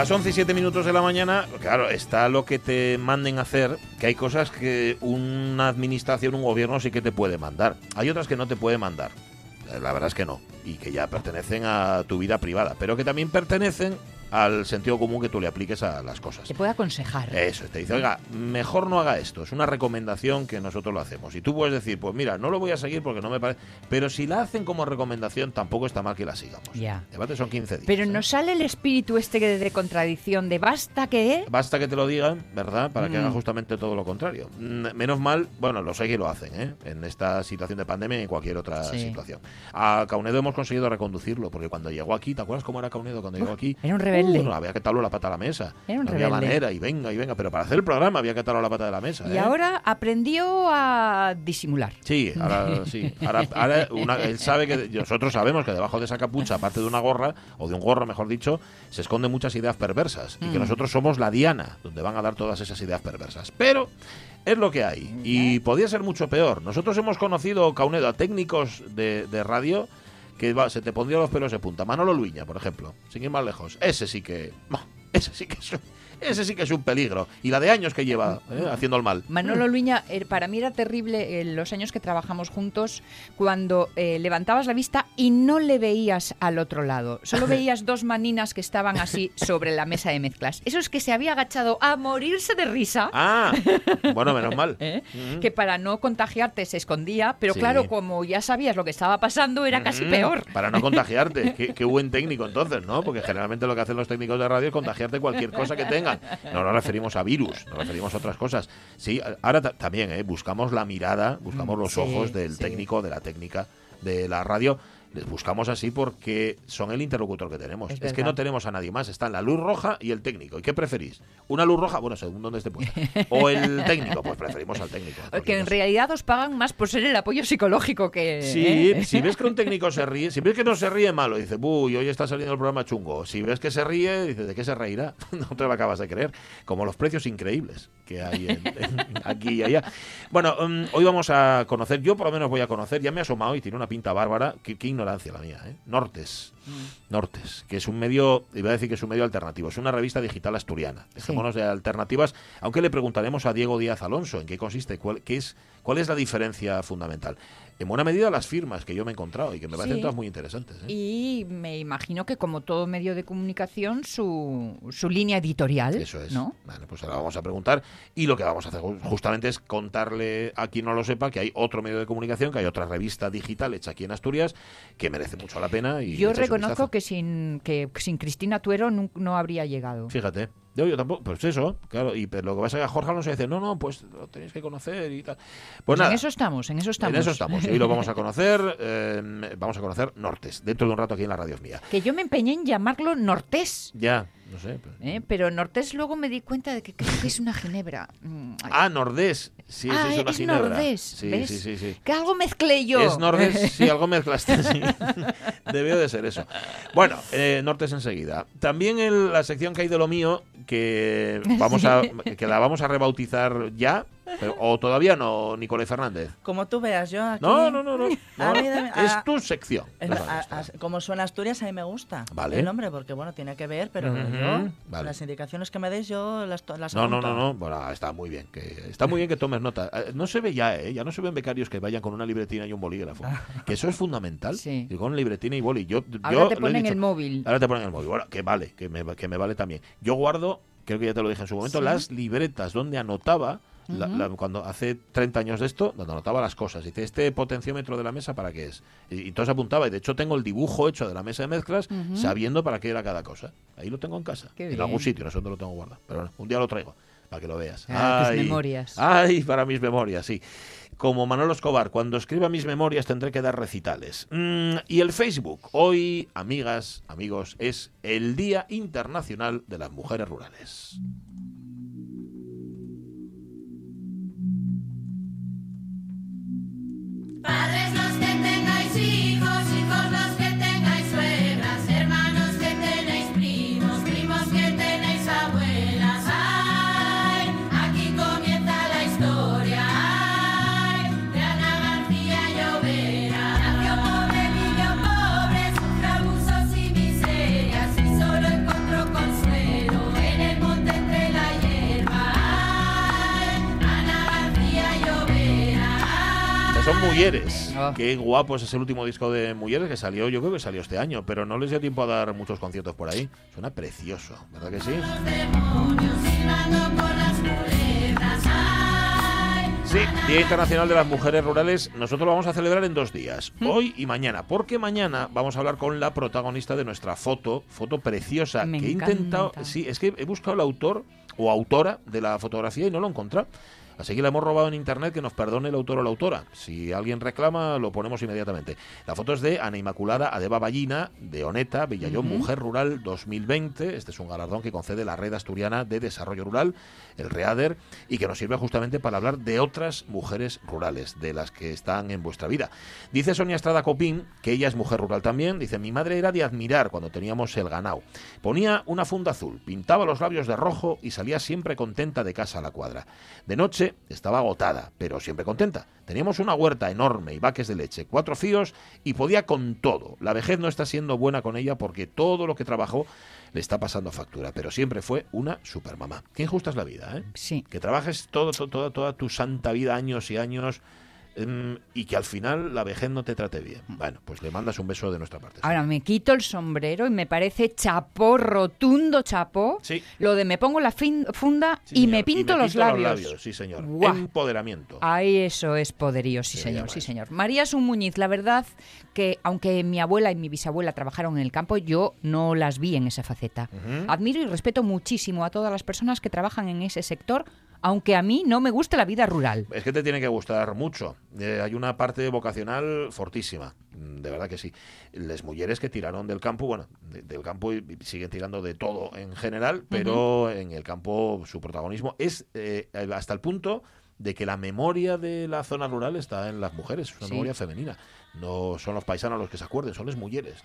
Las 11 y 7 minutos de la mañana, claro, está lo que te manden hacer, que hay cosas que una administración, un gobierno sí que te puede mandar. Hay otras que no te puede mandar. La verdad es que no. Y que ya pertenecen a tu vida privada. Pero que también pertenecen al sentido común que tú le apliques a las cosas. Te puede aconsejar. Eso, te dice, oiga, mejor no haga esto. Es una recomendación que nosotros lo hacemos. Y tú puedes decir, pues mira, no lo voy a seguir porque no me parece. Pero si la hacen como recomendación, tampoco está mal que la sigamos. Ya. Debate son 15 días. Pero ¿eh? nos sale el espíritu este de de contradicción de basta que... Basta que te lo digan, ¿verdad? Para que Mm. haga justamente todo lo contrario. Mm, Menos mal, bueno, lo sé que lo hacen, ¿eh? En esta situación de pandemia y en cualquier otra Sí. situación. A Caunedo hemos conseguido reconducirlo, porque cuando llegó aquí, ¿te acuerdas cómo era Caunedo cuando llegó aquí? Era un rebelde. No, había que atarlo la pata a la mesa. Era un no había rebelde. manera, y venga, y venga. Pero para hacer el programa había que atarlo la pata de la mesa. Y ¿eh? ahora aprendió a disimular. Sí, ahora sí. Ahora, ahora una- él sabe que nosotros sabemos que debajo de esa capucha, aparte de una gorra, o de un gorro, mejor dicho, se esconden muchas ideas perversas. Y que Mm. nosotros somos la diana, donde van a dar todas esas ideas perversas. Pero es lo que hay. Y podía ser mucho peor. Nosotros hemos conocido, Caunedo, a técnicos de, de radio que va- se te pondrían los pelos de punta. Manolo Luña, por ejemplo, sin ir más lejos. Ese sí que. Ese sí que es ese sí que es un peligro. Y la de años que lleva ¿eh? haciendo el mal. Manolo Luña, eh, para mí era terrible eh, los años que trabajamos juntos cuando eh, levantabas la vista y no le veías al otro lado. Solo veías dos maninas que estaban así sobre la mesa de mezclas. Eso es que se había agachado a morirse de risa. Ah, bueno, menos mal. ¿eh? Mm. Que para no contagiarte se escondía, pero Sí. claro, como ya sabías lo que estaba pasando, era casi Mm, peor. Para no contagiarte. qué, qué buen técnico entonces, ¿no? Porque generalmente lo que hacen los técnicos de radio es contagiarte cualquier cosa que No nos referimos a virus, nos referimos a otras cosas. Sí, ahora ta- también, ¿eh? Buscamos la mirada, buscamos los Sí, ojos del sí. técnico, de la técnica de la radio. Les buscamos así porque son el interlocutor que tenemos. Es Es, que no tenemos a nadie más. Están la luz roja y el técnico. ¿Y qué preferís? ¿Una luz roja? Bueno, según dónde esté puesta. ¿O el técnico? Pues preferimos al técnico. Que cualquier en realidad os pagan más por ser el apoyo psicológico que... Sí, ¿eh? si ves que un técnico se ríe, si ves que no se ríe malo, dice, uy, hoy está saliendo el programa chungo. Si ves que se ríe, dice, ¿de qué se reirá? No te lo acabas de creer. Como los precios increíbles que hay en- en- aquí y allá. Bueno, mm, hoy vamos a conocer, yo por lo menos voy a conocer, ya me he asomado y tiene una pinta bárbara. Qué, qué ignorancia la mía, ¿eh? Nortes. Nortes, que es un medio, iba a decir que es un medio alternativo, es una revista digital asturiana. Dejémonos de alternativas, aunque le preguntaremos a Diego Díaz Alonso en qué consiste, cuál, qué es, cuál es la diferencia fundamental. En buena medida las firmas que yo me he encontrado y que me parecen Sí. todas muy interesantes. ¿eh? Y me imagino que como todo medio de comunicación, su, su línea editorial, Eso es. ¿no? Vale, pues ahora vamos a preguntar y lo que vamos a hacer ju- justamente es contarle a quien no lo sepa que hay otro medio de comunicación, que hay otra revista digital hecha aquí en Asturias que merece mucho la pena. Y Yo un reconozco que sin, que sin Cristina Tuero nun- no, habría llegado. Fíjate. Yo, yo tampoco, pues eso, claro, y pero lo que pasa es que a Jorge Alonso dice, no, no, pues lo tenéis que conocer y tal. Pues, Pues nada, en eso estamos, en eso estamos. en eso estamos. Y hoy lo vamos a conocer, eh, vamos a conocer Nortes, dentro de un rato aquí en la radio mía. Que yo me empeñé en llamarlo Nortés. Ya, no sé. pues- ¿eh? Pero Nortés luego me di cuenta de que creo que es una ginebra. Mm, ay. Ah, Nordés. Sí, Ah, es una es ginebra. Nordés, Sí, ¿ves? sí, sí, sí. Que algo mezclé yo. Es Nordés, sí, algo mezclaste, sí. Debió de ser eso. Bueno, eh, Nortes enseguida. También en la sección que hay de lo mío, que vamos a que la vamos a rebautizar ya, pero- o todavía no, Nicolás Fernández. Como tú veas, yo aquí... No, no, no, no. Es tu sección. Es- Vale, a- está. a- como suena Asturias, a mí me gusta Vale. el nombre, porque bueno, tiene que ver, pero Ujú, yo, vale. las indicaciones que me deis, yo las, las No, no, no, no. Bueno, está muy bien. Que, está muy bien que tomes nota. Eh, No se ve ya, ¿eh? Ya no se ven becarios que vayan con una libretina y un bolígrafo. Que eso es fundamental. Sí. Con libretina y boli. Yo, Ahora yo te ponen dicho. el móvil. Ahora te ponen el móvil. Bueno, que vale, que me, que me vale también. Yo guardo, creo que ya te lo dije en su momento, Sí. las libretas donde anotaba. La- cuando hace 30 años de esto, donde anotaba las cosas. Dice, ¿este potenciómetro de la mesa para qué es? Y, y entonces apuntaba. Y de hecho tengo el dibujo hecho de la mesa de mezclas, sabiendo para qué era cada cosa. Ahí lo tengo en casa. Qué en bien. algún sitio, no sé dónde lo tengo guardado. Pero bueno, un día lo traigo, para que lo veas. Ah, tus memorias. Ay, para mis memorias, sí. Como Manolo Escobar, cuando escriba mis memorias tendré que dar recitales. Mm, y el Facebook, hoy, amigas, amigos, es el Día Internacional de las Mujeres Rurales. Mujeres. Oh. Qué guapo es el último disco de Mujeres que salió, yo creo que salió este año, pero no les dio tiempo a dar muchos conciertos por ahí. Suena precioso, ¿verdad que sí? Sí, Día Internacional de las Mujeres Rurales, nosotros lo vamos a celebrar en dos días, ¿Mm? hoy y mañana, porque mañana vamos a hablar con la protagonista de nuestra foto, foto preciosa, Me que he intentado, encanta. sí, es que he buscado el autor o autora de la fotografía y no lo he encontrado. Así que la hemos robado en internet, que nos perdone el autor o la autora. Si alguien reclama, lo ponemos inmediatamente. La foto es de Ana Inmaculada Adeba Ballina, de Oneta, Villallón, Ujú. Mujer Rural 2020. Este es un galardón que concede la Red Asturiana de Desarrollo Rural, el READER, y que nos sirve justamente para hablar de otras mujeres rurales, de las que están en vuestra vida. Dice Sonia Estrada Copín, que ella es mujer rural también, dice, mi madre era de admirar cuando teníamos el ganado. Ponía una funda azul, pintaba los labios de rojo y salía siempre contenta de casa a la cuadra. De noche estaba agotada, pero siempre contenta. Teníamos una huerta enorme y vaques de leche, cuatro fíos y podía con todo. La vejez no está siendo buena con ella porque todo lo que trabajó le está pasando factura, pero siempre fue una supermamá. Qué injusta es la vida, ¿eh? Sí. Que trabajes todo, to- toda, toda tu santa vida, años y años, y que al final la vejez no te trate bien. Bueno, pues le mandas un beso de nuestra parte. Ahora me quito el sombrero y me parece chapó, rotundo chapó. Sí. Lo de me pongo la funda Sí, y, señor. me pinto los labios. Sí, señor. Guau. Empoderamiento. Ahí eso es poderío, sí Se señor, sí señor. María es un Muñiz, la verdad que aunque mi abuela y mi bisabuela trabajaron en el campo, yo no las vi en esa faceta. Admiro y respeto muchísimo a todas las personas que trabajan en ese sector, aunque a mí no me gusta la vida rural. Es que te tiene que gustar mucho. Eh, hay una parte vocacional fortísima, mm, de verdad que sí. Las mujeres que tiraron del campo, bueno, de- del campo y y siguen tirando de todo en general, pero en el campo su protagonismo es eh, hasta el punto de que la memoria de la zona rural está en las mujeres, es una Sí. memoria femenina. No son los paisanos los que se acuerden, son las mujeres.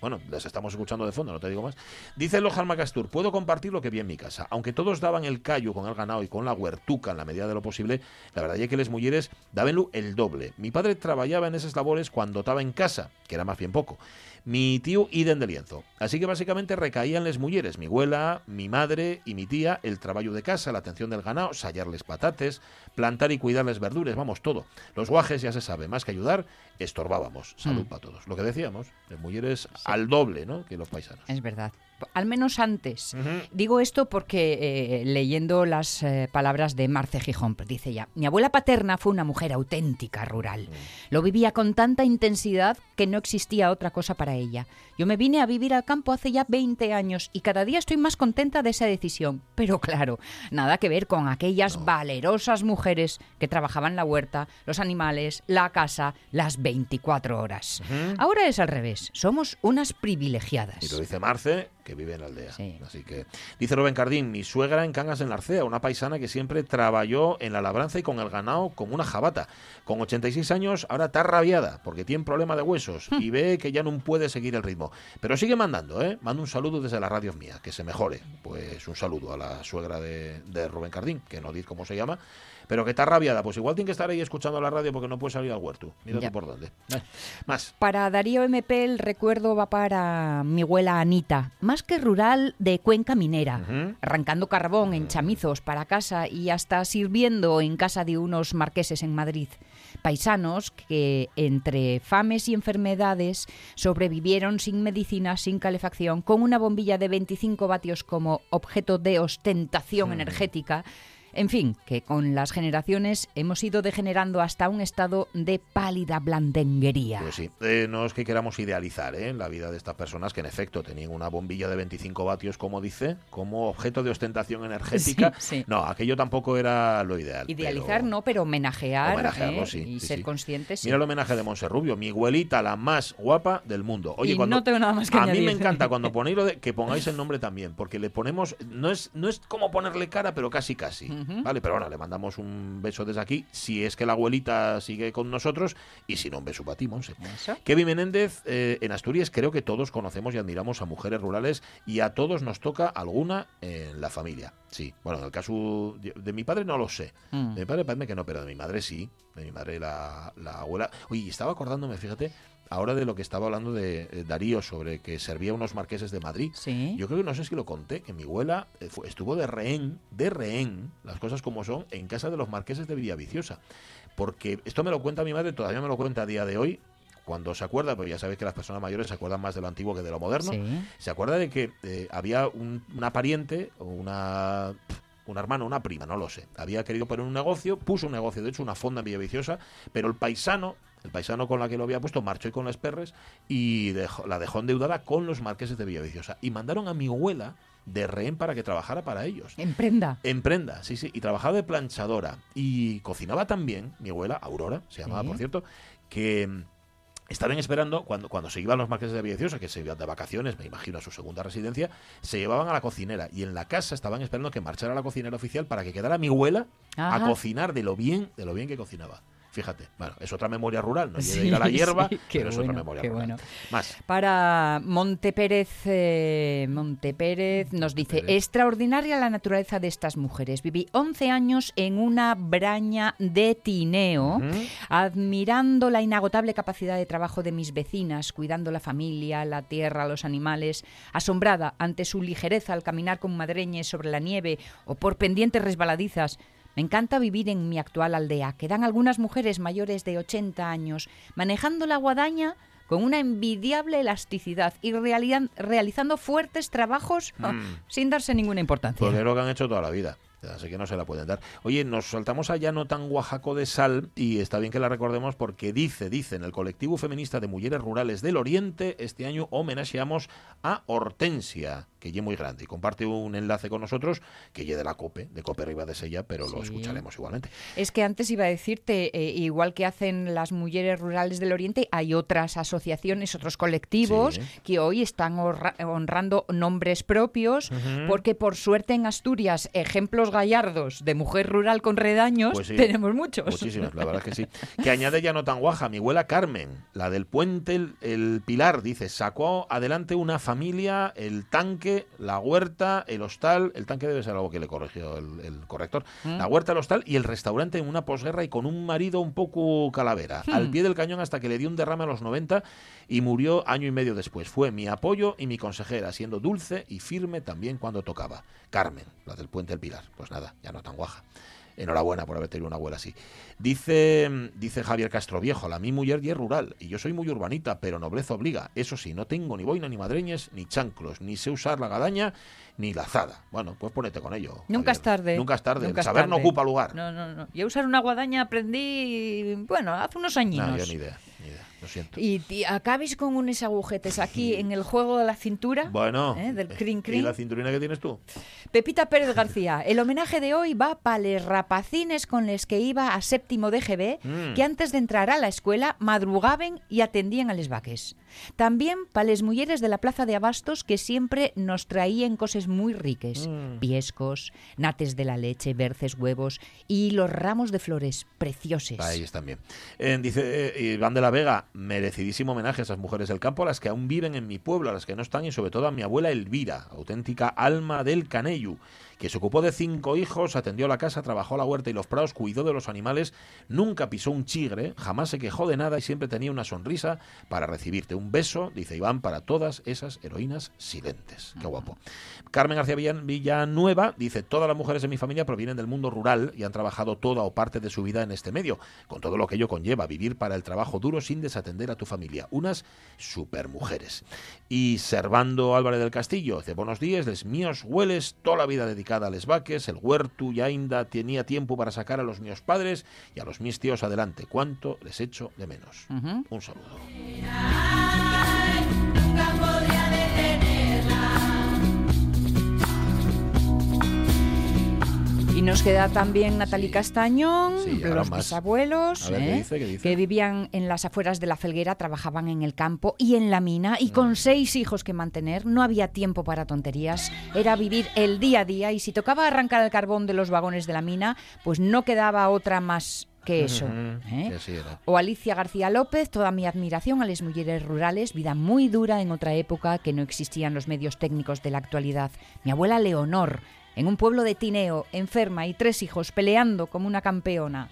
Bueno, las estamos escuchando de fondo, no te digo más. Dice Lojan Macastur, puedo compartir lo que vi en mi casa. Aunque todos daban el callo con el ganado y con la huertuca en la medida de lo posible, la verdad es que las mujeres daban el doble. Mi padre trabajaba en esas labores cuando estaba en casa, que era más bien poco. Mi tío iden de lienzo. Así que básicamente recaían las mujeres, mi abuela, mi madre y mi tía, el trabajo de casa, la atención del ganado, sallarles patates, plantar y cuidarles verduras, vamos, todo. Los guajes, ya se sabe, más que ayudar, estorbábamos. Salud Mm. para todos. Lo que decíamos, las mujeres al doble, ¿no? Que los paisanos. Es verdad. Al menos antes. Ujú. Digo esto porque eh, leyendo las eh, palabras de Marce Gijón, dice ya, mi abuela paterna fue una mujer auténtica rural. Lo vivía con tanta intensidad que no existía otra cosa para ella. Yo me vine a vivir al campo hace ya 20 años y cada día estoy más contenta de esa decisión. Pero claro, nada que ver con aquellas valerosas mujeres que trabajaban la huerta, los animales, la casa, las 24 horas. Ahora es al revés, somos unas privilegiadas. Y lo dice Marce, que vive en la aldea. Sí. Así que dice Rubén Cardín, mi suegra en Cangas en la Arcea, una paisana que siempre trabajó en la labranza y con el ganado como una jabata. Con 86 años ahora está rabiada porque tiene problema de huesos y ve que ya no puede seguir el ritmo. Pero sigue mandando, ¿eh? Manda un saludo desde la radio mía, que se mejore. Pues un saludo a la suegra de, de Rubén Cardín, que no dice cómo se llama, pero que está rabiada. Pues igual tiene que estar ahí escuchando la radio porque no puede salir al huerto. Mira tú por dónde. Eh, Más. Para Darío MP el recuerdo va para mi abuela Anita, más que rural de Cuenca Minera, arrancando carbón en chamizos para casa y hasta sirviendo en casa de unos marqueses en Madrid. Paisanos que entre fames y enfermedades sobrevivieron sin medicina, sin calefacción, con una bombilla de 25 vatios como objeto de ostentación energética. En fin, que con las generaciones hemos ido degenerando hasta un estado de pálida blandenguería. Pues sí, Eh, no es que queramos idealizar ¿eh? la vida de estas personas que en efecto tenían una bombilla de 25 vatios, como dice, como objeto de ostentación energética. Sí, sí. No, aquello tampoco era lo ideal. Idealizar pero- no, pero homenajear Homenajearlo, ¿eh? sí, y ser conscientes. Mira el homenaje de Monserrubio, mi abuelita, la más guapa del mundo. Oye, Y cuando, no tengo nada más que a mí me añadir. encanta cuando ponéis lo de que pongáis el nombre también, porque le ponemos, no es, no es como ponerle cara, pero casi casi. Vale, pero bueno, le mandamos un beso desde aquí, si es que la abuelita sigue con nosotros, y si no, un beso para ti, Monse. Kevin Menéndez, eh, en Asturias creo que todos conocemos y admiramos a mujeres rurales y a todos nos toca alguna en la familia. Sí, bueno, en el caso de, de mi padre no lo sé. Mm. De mi padre parece que no, pero de mi madre sí. De mi madre la, la abuela. Oye, estaba acordándome, fíjate, ahora de lo que estaba hablando de eh, Darío sobre que servía unos marqueses de Madrid. Sí. Yo creo que no sé si lo conté, que mi abuela eh, fue- estuvo de rehén, de rehén, las cosas como son, en casa de los marqueses de Villaviciosa. porque esto me lo cuenta mi madre, todavía me lo cuenta a día de hoy, cuando se acuerda, pues ya sabéis que las personas mayores se acuerdan más de lo antiguo que de lo moderno, Sí. se acuerda de que eh, había un- una pariente o una un hermano, una prima, no lo sé. Había querido poner un negocio, puso un negocio, de hecho, una fonda en Villaviciosa, pero el paisano, el paisano con la que lo había puesto, marchó y con las perres y dejó- la dejó endeudada con los marqueses de Villaviciosa. Y mandaron a mi abuela de rehén para que trabajara para ellos. En prenda. En prenda, sí, sí. Y trabajaba de planchadora. Y cocinaba también, mi abuela, Aurora, se llamaba, Sí. por cierto, que mm, estaban esperando, cuando, cuando se iban los marqueses de Villaviciosa, que se iban de vacaciones, me imagino, a su segunda residencia, se llevaban a la cocinera. Y en la casa estaban esperando que marchara la cocinera oficial para que quedara mi abuela a cocinar de lo bien, de lo bien que cocinaba. Fíjate, bueno, es otra memoria rural, no llega Sí, a la hierba, sí, pero es bueno, otra memoria qué rural. bueno. Más. Para Montepérez, eh, Montepérez nos dice, extraordinaria la naturaleza de estas mujeres. Viví 11 años en una braña de Tineo, admirando la inagotable capacidad de trabajo de mis vecinas, cuidando la familia, la tierra, los animales, asombrada ante su ligereza al caminar con madreñes sobre la nieve o por pendientes resbaladizas. Me encanta vivir en mi actual aldea. Quedan algunas mujeres mayores de 80 años manejando la guadaña con una envidiable elasticidad y realizando fuertes trabajos Mm. sin darse ninguna importancia. Pues es lo que han hecho toda la vida. Así que no se la pueden dar. Oye, nos saltamos allá no tan Oaxaco de Sal y está bien que la recordemos porque dice, dice, en el colectivo feminista de mujeres rurales del Oriente, este año homenajeamos a Hortensia, que es muy grande y comparte un enlace con nosotros que de la COPE, de COPE Riva de Sella, pero lo escucharemos igualmente. Es que antes iba a decirte, eh, igual que hacen las mujeres rurales del Oriente, hay otras asociaciones, otros colectivos Sí. que hoy están honra- honrando nombres propios, porque por suerte en Asturias, ejemplos gallardos de mujer rural con redaños, Pues sí. tenemos muchos. Muchísimas, la verdad es que sí. Que añade ya no tan guaja, mi abuela Carmen, la del puente, el, el Pilar, dice, sacó adelante una familia, el tanque, la huerta, el hostal, el tanque debe ser algo que le corrigió el, el corrector, Mm. la huerta, el hostal y el restaurante en una posguerra y con un marido un poco calavera, Hmm. al pie del cañón hasta que le dio un derrame a los 90 y murió año y medio después. Fue mi apoyo y mi consejera, siendo dulce y firme también cuando tocaba. Carmen, la del puente, el Pilar. Pues nada, ya no tan guaja. Enhorabuena por haber tenido una abuela así. Dice, dice Javier Castro Viejo, la mi mujer y es rural, y yo soy muy urbanita, pero nobleza obliga. Eso sí, no tengo ni boina, ni madreñes, ni chanclos, ni sé usar la gadaña, ni la azada. Bueno, pues ponete con ello. Nunca Javier. es tarde. Nunca es tarde. Nunca El es saber no ocupa lugar. No, no, no. Yo usar una guadaña aprendí, bueno, hace unos añinos. No, yo ni idea. Lo siento. Y, y acabéis con unos agujetes aquí en el juego de la cintura. Bueno, ¿eh? del crin ¿y crin. la cinturina que tienes tú? Pepita Pérez García, el homenaje de hoy va para les rapacines con les que iba a séptimo de GB, Mm. que antes de entrar a la escuela madrugaban y atendían a les vaques. También para les mujeres de la plaza de Abastos que siempre nos traían cosas muy riques. Mm. Piescos, nates de la leche, berces, huevos y los ramos de flores preciosos. Ahí están bien. Eh, dice eh, Iván de la Vega, merecidísimo homenaje a esas mujeres del campo, a las que aún viven en mi pueblo, a las que no están, y sobre todo a mi abuela Elvira, auténtica alma del Caneyu, que se ocupó de cinco hijos, atendió la casa, trabajó la huerta y los prados, cuidó de los animales, nunca pisó un chigre, jamás se quejó de nada y siempre tenía una sonrisa para recibirte. Un beso, dice Iván, para todas esas heroínas silentes. Qué guapo. Carmen García Villan- Villanueva dice, todas las mujeres de mi familia provienen del mundo rural y han trabajado toda o parte de su vida en este medio, con todo lo que ello conlleva, vivir para el trabajo duro sin desatender a tu familia. Unas supermujeres. Y Servando Álvarez del Castillo, dice, buenos días, les míos hueles, toda la vida dedicada a les vaques, el huerto y ainda tenía tiempo para sacar a los míos padres y a los mis tíos adelante. ¿Cuánto les echo de menos? Un saludo. Y nos queda también Natalie Castañón, Sí, los más. bisabuelos, A ver, ¿qué ¿eh? dice? ¿Qué dice? que vivían en las afueras de la Felguera, trabajaban en el campo y en la mina, y Mm. con seis hijos que mantener, no había tiempo para tonterías, era vivir el día a día, y si tocaba arrancar el carbón de los vagones de la mina, pues no quedaba otra más que eso. ¿eh? que. O Alicia García López, toda mi admiración a las mujeres rurales, vida muy dura en otra época que no existían los medios técnicos de la actualidad. Mi abuela Leonor, en un pueblo de Tineo, enferma y tres hijos peleando como una campeona.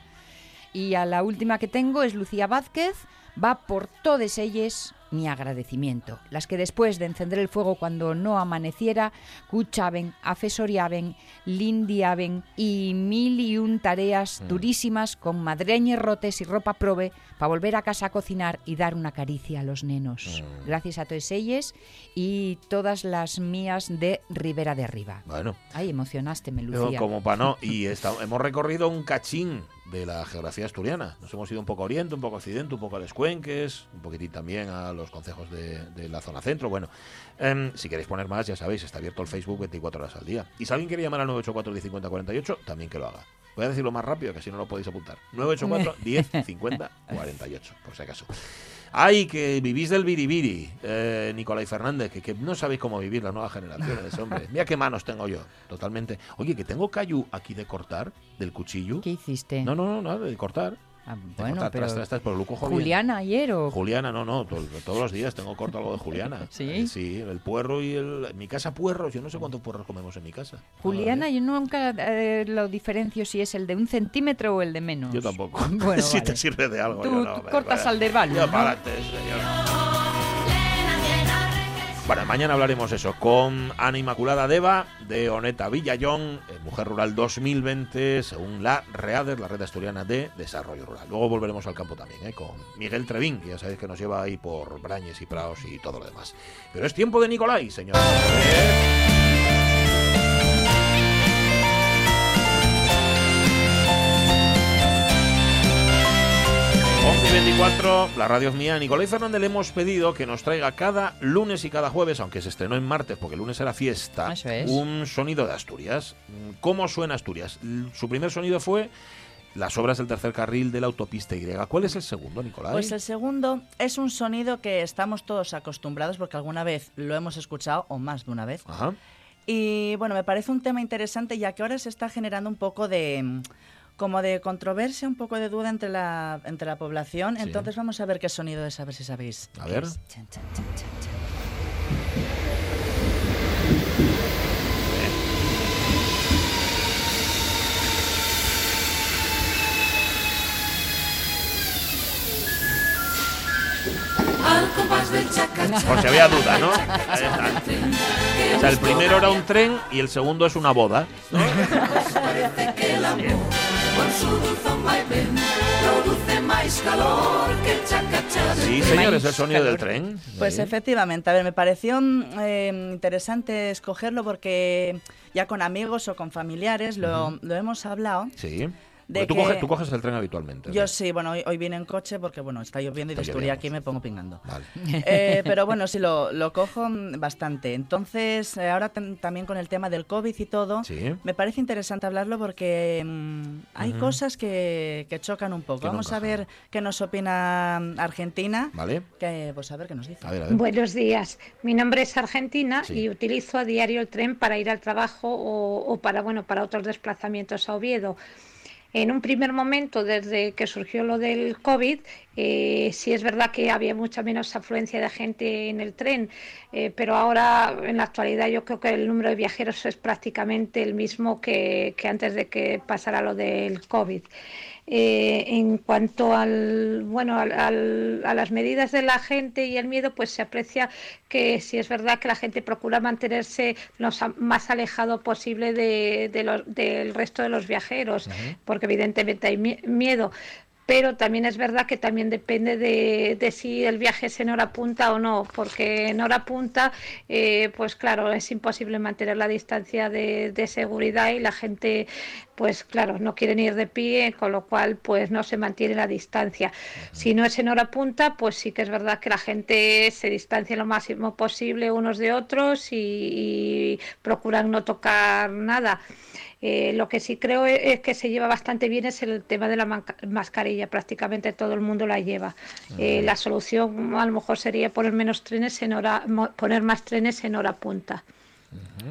Y a la última que tengo es Lucía Vázquez, va por todas ellas mi agradecimiento. Las que después de encender el fuego cuando no amaneciera, cuchaben, afesoriaben, lindiaben y mil y un tareas Mm. durísimas con madreñes rotes y ropa prove para volver a casa a cocinar y dar una caricia a los nenos. Mm. Gracias a todos ellos y todas las mías de Ribera de Arriba. Bueno, Ay, emocionaste, me como para no. Y esta- hemos recorrido un cachín de la geografía asturiana. Nos hemos ido un poco a oriente, un poco a occidente, un poco a los cuenques, un poquitín también a los concejos de, de la zona centro. Bueno, em, si queréis poner más, ya sabéis, está abierto el Facebook 24 horas al día. Y si alguien quiere llamar al 984 10 50 48, también que lo haga. Voy a decirlo más rápido, que si no lo podéis apuntar. 984 10 50 48, por si acaso. Ay, que vivís del biribiri, eh, Nicolai Fernández, que, que no sabéis cómo vivir las nuevas generaciones, hombre. Mira qué manos tengo yo, totalmente. Oye, que tengo callu aquí de cortar, del cuchillo. ¿Qué hiciste? No, no, no, nada, de cortar. Ah, bueno, pero tras, tras, tras, pero lo cojo bien. Juliana ayer o Juliana, no, no, to- todos los días tengo corto algo de Juliana. ¿Sí? Eh, sí, el puerro y el... En mi casa puerros, yo no sé cuántos puerros comemos en mi casa. Juliana, yo nunca eh, lo diferencio si es el de un centímetro o el de menos. Yo tampoco. Bueno, si te sirve de algo. Tú- yo no, tú cortas al de Value, Yo ¿no? para adelante, señor. Bueno, mañana hablaremos eso con Ana Inmaculada Deva de Oneta Villallón, eh, Mujer Rural 2020, según la READER, la Red Asturiana de Desarrollo Rural. Luego volveremos al campo también, eh, con Miguel Trevín, que ya sabéis que nos lleva ahí por Brañes y Praos y todo lo demás. Pero es tiempo de Nicolai, señor. 24, la radio es mía. Nicolai Fernández le hemos pedido que nos traiga cada lunes y cada jueves, aunque se estrenó en martes, porque el lunes era fiesta, Eso es. un sonido de Asturias. ¿Cómo suena Asturias? Su primer sonido fue las obras del tercer carril de la autopista Y. ¿Cuál es el segundo, Nicolai? Pues el segundo es un sonido que estamos todos acostumbrados porque alguna vez lo hemos escuchado o más de una vez. Ajá. Y bueno, me parece un tema interesante ya que ahora se está generando un poco de como de controversia, un poco de duda entre la entre la población. Sí. Entonces vamos a ver qué sonido es, a ver si sabéis. A ver. es. Si había duda, ¿no? Ahí está. O sea, el primero era un tren y el segundo es una boda. ¿no? Sí, señor, es el sonido del tren. Pues Sí. efectivamente, a ver, me pareció eh, interesante escogerlo porque ya con amigos o con familiares lo, lo hemos hablado. Sí. De tú, que- coges, tú coges el tren habitualmente. Yo ¿no? sí, bueno, hoy, hoy vine en coche porque, bueno, está lloviendo y de aquí me pongo pingando. Vale. Eh, pero bueno, sí, lo, lo cojo bastante. Entonces, eh, ahora tam- también con el tema del COVID y todo, Sí. me parece interesante hablarlo porque mm, hay cosas que, que chocan un poco. No Vamos a ver qué nos opina mm, Argentina. ¿Vale? Que, pues a ver qué nos dice. A ver, a ver. Buenos días. Mi nombre es Argentina Sí. y utilizo a diario el tren para ir al trabajo o, o para bueno para otros desplazamientos a Oviedo. En un primer momento, desde que surgió lo del COVID, eh, sí es verdad que había mucha menos afluencia de gente en el tren, eh, pero ahora en la actualidad yo creo que el número de viajeros es prácticamente el mismo que, que antes de que pasara lo del COVID. Eh, en cuanto al, bueno, al- al- a las medidas de la gente y el miedo, pues se aprecia que sí es verdad que la gente procura mantenerse lo más alejado posible de, de del resto de los viajeros, porque evidentemente hay mie- miedo. Pero también es verdad que también depende de, de si el viaje es en hora punta o no, porque en hora punta, eh, pues claro, es imposible mantener la distancia de, de seguridad y la gente, pues claro, no quieren ir de pie, con lo cual pues no se mantiene la distancia. Si no es en hora punta, pues sí que es verdad que la gente se distancia lo máximo posible unos de otros y, y procuran no tocar nada. Eh, lo que sí creo es, es que se lleva bastante bien es el tema de la mascarilla. Prácticamente todo el mundo la lleva. Eh, la solución a lo mejor sería poner menos trenes en hora, mo- poner más trenes en hora punta.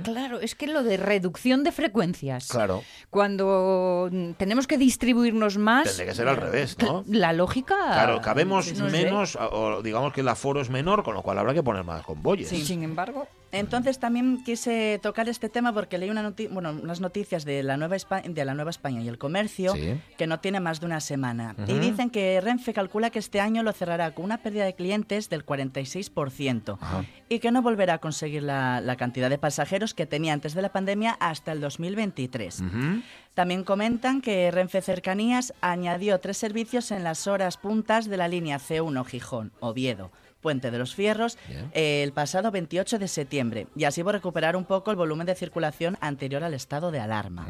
Claro, es que lo de reducción de frecuencias. Claro. Cuando tenemos que distribuirnos más. Tendría que ser al revés, ¿no? La lógica. Claro, cabemos no sé. menos, o digamos que el aforo es menor, con lo cual habrá que poner más convoyes. Sin embargo. Entonces también quise tocar este tema porque leí una noti- bueno, unas noticias de la, Nueva España, de la Nueva España y el Comercio Sí. que no tiene más de una semana. Y dicen que Renfe calcula que este año lo cerrará con una pérdida de clientes del 46% Ajá. y que no volverá a conseguir la, la cantidad de pasajeros que tenía antes de la pandemia hasta el 2023. Ujú. También comentan que Renfe Cercanías añadió tres servicios en las horas puntas de la línea C1 Gijón, Oviedo, Puente de los Fierros, Bien. eh, el pasado 28 de septiembre, y así por recuperar un poco el volumen de circulación anterior al estado de alarma.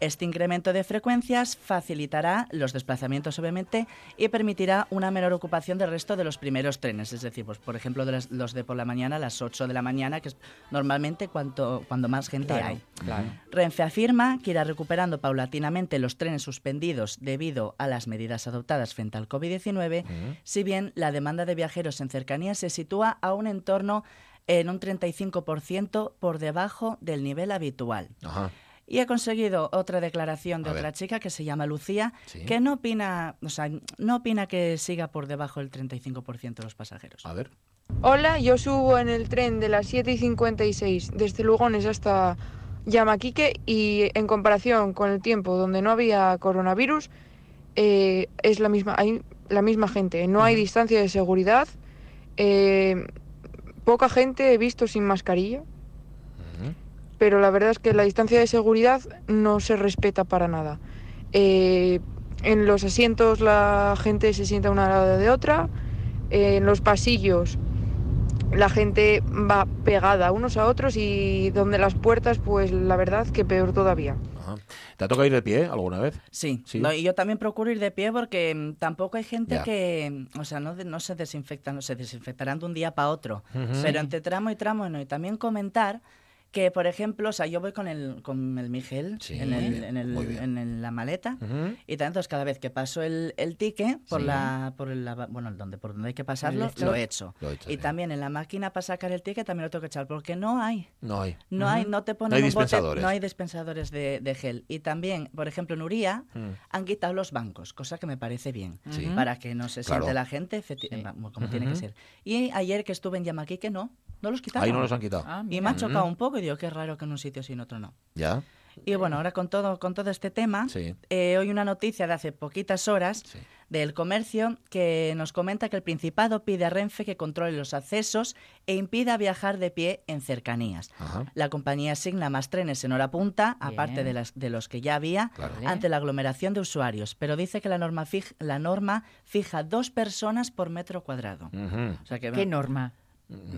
Este incremento de frecuencias facilitará los desplazamientos, obviamente, y permitirá una menor ocupación del resto de los primeros trenes. Es decir, pues, por ejemplo, de las- los de por la mañana a las 8 de la mañana, que es normalmente cuanto, cuando más gente Claro, hay. claro. Renfe afirma que irá recuperando paulatinamente los trenes suspendidos debido a las medidas adoptadas frente al COVID-19, si bien la demanda de viajeros en cercanías se sitúa aún en torno en un 35% por debajo del nivel habitual. Ajá. Y he conseguido otra declaración de A otra ver. chica que se llama Lucía, Sí. que no opina, o sea, no opina que siga por debajo del 35% de los pasajeros. A ver. Hola, yo subo en el tren de las 7 y 56 desde Lugones hasta Yamaquique y en comparación con el tiempo donde no había coronavirus, eh, es la misma, hay la misma gente, no hay distancia de seguridad, eh, poca gente he visto sin mascarilla. Pero la verdad es que la distancia de seguridad no se respeta para nada. Eh, en los asientos la gente se sienta una al lado de otra, eh, en los pasillos la gente va pegada unos a otros y donde las puertas, pues la verdad que peor todavía. Ajá. ¿Te ha tocado ir de pie alguna vez? Sí, Sí. No, y yo también procuro ir de pie porque mm, tampoco hay gente Ya. que, mm, o sea, no, no se desinfectan, no se desinfectarán de un día para otro, Ujú. pero entre tramo y tramo no. Y también comentar que, por ejemplo, o sea, yo voy con el, con el Miguel Sí, en, el- en, el- en la maleta. Y también, entonces, cada vez que paso el, el ticket por Sí. la, por el, lava- bueno, donde, por donde hay que pasarlo, lo he hecho. Lo he hecho, y también en la máquina para sacar el ticket también lo tengo que echar, porque no hay. No hay. No hay, no te ponen No hay un bote- dispensadores. no hay dispensadores de, de gel. Y también, por ejemplo, en Uría Mm. han quitado los bancos, cosa que me parece bien. Para que no se Claro. siente la gente Sí. como tiene que ser. Y ayer que estuve en Yamaquique, no, no los quitaron. Ahí no los han quitado. Ah, Y me ha chocado Mm. un poco y digo, qué raro que en un sitio sí y en otro no. ¿Ya? Y bueno, ahora con todo, con todo este tema, Sí. eh, hoy una noticia de hace poquitas horas Sí. del comercio que nos comenta que el Principado pide a Renfe que controle los accesos e impida viajar de pie en cercanías. Ajá. La compañía asigna más trenes en hora punta, Bien. aparte de, las, de los que ya había, Claro. Ante la aglomeración de usuarios, pero dice que la norma, fij- la norma fija dos personas por metro cuadrado. Ujú. O sea que ¿Qué norma?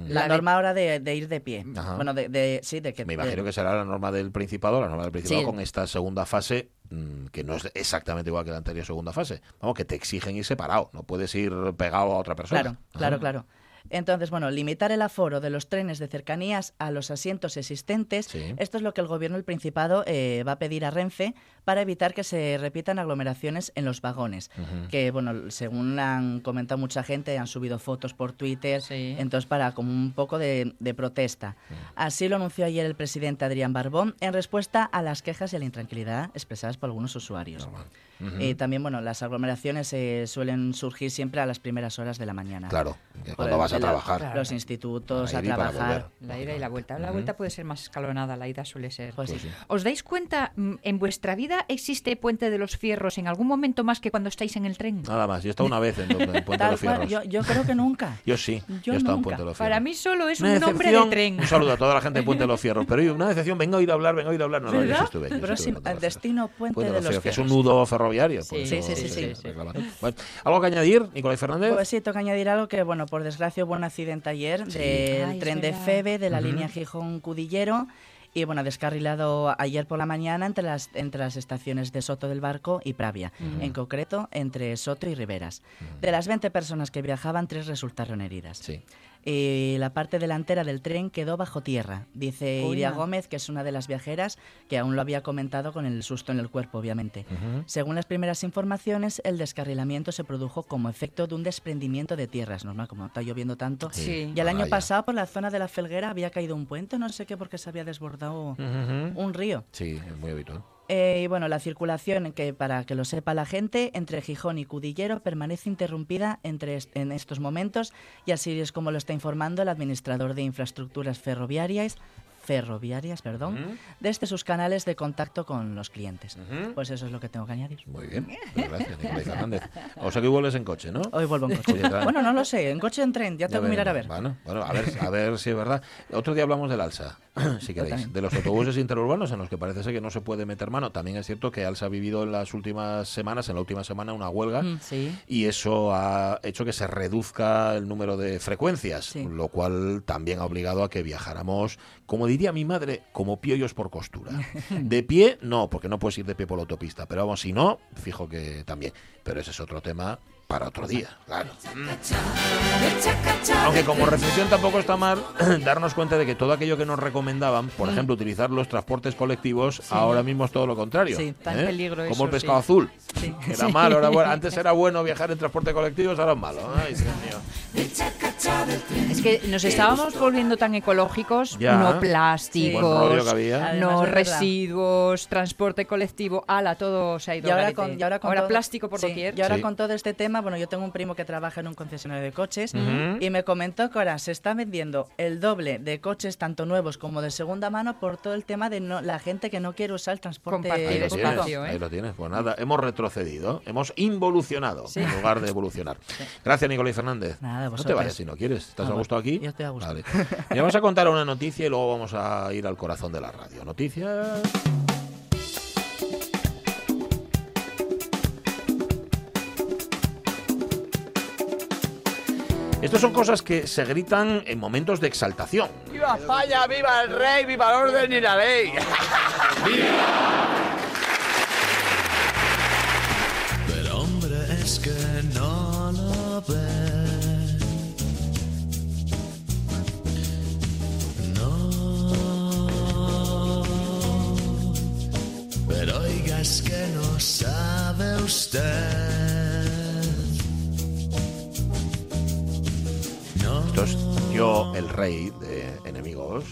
La, norma ahora de, de ir de pie. Ajá. Bueno, de, de- sí, de que Me de- imagino que será la norma del Principado, la norma del Principado Sí. con esta segunda fase, mm, que no es exactamente igual que la anterior segunda fase. Vamos, que te exigen ir separado, no puedes ir pegado a otra persona. Claro, claro, claro. Entonces, bueno, limitar el aforo de los trenes de cercanías a los asientos existentes, Sí. esto es lo que el gobierno del Principado eh, va a pedir a Renfe para evitar que se repitan aglomeraciones en los vagones. Que, bueno, según han comentado mucha gente, han subido fotos por Twitter, Sí. entonces para como un poco de, de protesta. Así lo anunció ayer el presidente Adrián Barbón en respuesta a las quejas y a la intranquilidad expresadas por algunos usuarios. Ujú. Eh, también, bueno, las aglomeraciones eh, suelen surgir siempre a las primeras horas de la mañana. Claro, Por cuando vas a la- trabajar. Los institutos a ir trabajar. La ida y la vuelta. La Ujú. vuelta puede ser más escalonada, la ida suele ser. Pues. Pues sí. ¿Os dais cuenta, mm, en vuestra vida existe Puente de los Fierros en algún momento más que cuando estáis en el tren? Nada más, yo he estado una vez en, en Puente de los Fierros. yo, yo creo que nunca. Yo sí, Yo yo he estado en. Puente de los Fierros. Para mí solo es Una un nombre de tren. Un saludo a toda la gente de Puente de los Fierros. Pero una decepción, venga a oír hablar, venga a oír hablar. No, no, yo sí estuve. yo sí Pero estuve al los Fierros. destino Puente, de los Fierros, que es un nudo ferroviario. Por Sí, eso sí, sí, sí, sí. reclama. Bueno, ¿Algo que añadir, Nicolás Fernández? Pues sí, toca añadir algo que, bueno, por desgracia hubo un accidente ayer Sí. del tren de. Febe de la línea Gijón-Cudillero y, bueno, descarrilado ayer por la mañana entre las, entre las estaciones de Soto del Barco y Pravia, en concreto entre Soto y Riberas. De las 20 personas que viajaban, tres resultaron heridas. Sí. Y la parte delantera del tren quedó bajo tierra. Dice Oiga. Iria Gómez, que es una de las viajeras, que aún lo había comentado con el susto en el cuerpo, obviamente. Según las primeras informaciones, el descarrilamiento se produjo como efecto de un desprendimiento de tierra. Es normal, como está lloviendo tanto. Sí. Y el año Vaya. pasado, por la zona de la Felguera, había caído un puente, no sé qué, porque se había desbordado un río. Sí, es muy habitual. Eh, y bueno, la circulación, que para que lo sepa la gente, entre Gijón y Cudillero permanece interrumpida entre en estos momentos y así es como lo está informando el administrador de infraestructuras ferroviarias, ferroviarias, perdón, desde sus canales de contacto con los clientes. Pues eso es lo que tengo que añadir. Muy bien, pues gracias, Nicolás Fernández. O sea que vuelves en coche, ¿no? Hoy vuelvo en coche. Bueno, no lo sé, en coche o en tren, ya tengo que mirar a ver. Bueno, bueno, a ver, a ver si es verdad. Otro día hablamos del Alsa, si queréis, de los autobuses interurbanos en los que parece ser que no se puede meter mano. También es cierto que Alsa ha vivido en las últimas semanas, en la última semana, una huelga. Mm, sí. Y eso ha hecho que se reduzca el número de frecuencias, Sí. lo cual también ha obligado a que viajáramos, como diría mi madre, como piollos por costura. De pie, no, porque no puedes ir de pie por la autopista, pero vamos, si no, fijo que también. Pero ese es otro tema para otro día, claro. Aunque como reflexión tampoco está mal darnos cuenta de que todo aquello que nos recomendaban, por Mm. ejemplo, utilizar los transportes colectivos, ahora mismo es todo lo contrario. Sí, está en ¿eh? peligro Como eso, el pescado sí. azul. Sí. Era malo, ahora bueno. antes era bueno viajar en transporte colectivo, ahora es malo. Ay, Dios mío. Es que nos estábamos volviendo tan ecológicos, Ya. no plásticos, había. No residuos, transporte colectivo, ala, todo se ha ido Y ahora con, y ahora con todo- plástico por sí, doquier. Y ahora Sí. con todo este tema, bueno, yo tengo un primo que trabaja en un concesionario de coches y me comentó que ahora se está vendiendo el doble de coches, tanto nuevos como de segunda mano, por todo el tema de no, la gente que no quiere usar el transporte Compartir Ahí lo, es tienes, espacio, ¿eh? ahí lo tienes. Pues nada, hemos retrocedido, hemos involucionado Sí. en lugar de evolucionar. Gracias, Nicolás Fernández. Nada, no te vayas si no quieres. ¿Estás Ah, a gusto aquí? Yo estoy a gusto. Vale. Y vamos a contar una noticia y luego vamos a ir al corazón de la radio. Noticias. Estas son cosas que se gritan en momentos de exaltación. ¡Viva España! ¡Viva el rey! ¡Viva el orden y la ley! Pero hombre, es que no lo ven. No. Pero oiga, es que no sabe usted. Yo, el rey de enemigos.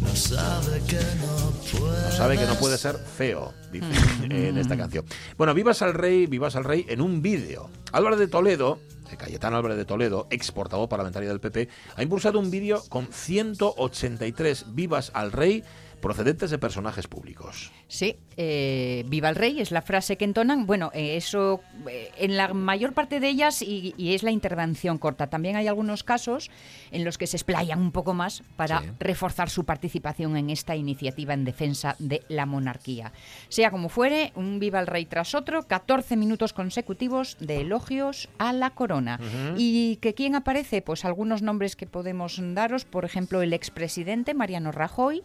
no sabe que no puede. No sabe que no puede ser feo, dice en esta canción. Bueno, vivas al rey, vivas al rey en un vídeo. Álvarez de Toledo, eh, Cayetano Álvarez de Toledo, ex portavoz parlamentario del PP, ha impulsado un vídeo con 183 vivas al rey procedentes de personajes públicos. Sí, eh, viva el rey es la frase que entonan. Bueno, eh, eso eh, en la mayor parte de ellas y, y es la intervención corta. También hay algunos casos en los que se explayan un poco más para Sí. reforzar su participación en esta iniciativa en defensa de la monarquía. Sea como fuere, un viva el rey tras otro, 14 minutos consecutivos de elogios a la corona. ¿Y que quién aparece? Pues algunos nombres que podemos daros, por ejemplo, el expresidente Mariano Rajoy,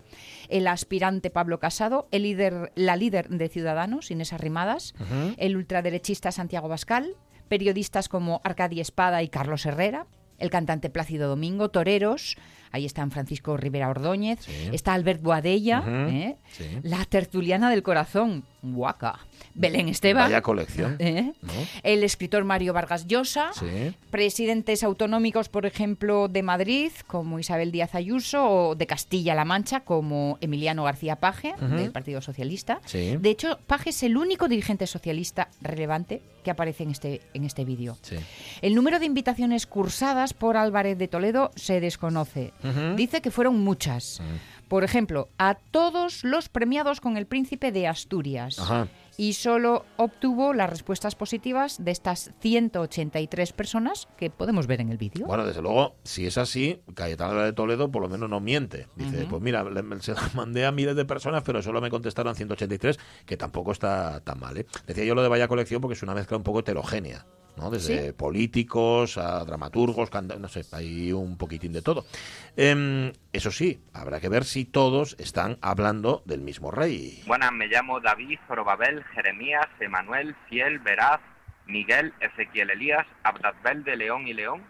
el aspirante Pablo Casado, el líder, la líder de Ciudadanos, Inés Arrimadas, el ultraderechista Santiago Bascal, periodistas como Arcadi Espada y Carlos Herrera, el cantante Plácido Domingo, toreros, ahí están Francisco Rivera Ordóñez, Sí. está Albert Boadella, ¿eh? sí. la tertuliana del corazón, Guaca, Belén Esteban, Vaya colección. ¿eh? ¿no? el escritor Mario Vargas Llosa, Sí. presidentes autonómicos, por ejemplo, de Madrid, como Isabel Díaz Ayuso, o de Castilla-La Mancha, como Emiliano García Paje, del Partido Socialista. Sí. De hecho, Paje es el único dirigente socialista relevante que aparece en este, en este vídeo. Sí. El número de invitaciones cursadas por Álvarez de Toledo se desconoce. Dice que fueron muchas. Por ejemplo, a todos los premiados con el príncipe de Asturias. Ajá. Y solo obtuvo las respuestas positivas de estas 183 personas que podemos ver en el vídeo. Bueno, desde luego, si es así, Cayetano Álvarez de Toledo por lo menos no miente. Dice, pues mira, le- se la mandé a miles de personas, pero solo me contestaron 183, que tampoco está tan mal. ¿eh? Decía yo lo de Vaya Colección porque es una mezcla un poco heterogénea. ¿No? Desde ¿Sí? políticos a dramaturgos, no sé, hay un poquitín de todo. Em, eso sí, habrá que ver si todos están hablando del mismo rey. Buenas, me llamo David, Zorobabel, Jeremías, Emanuel, Fiel, Veraz, Miguel, Ezequiel Elías, Abdazbel de León y León.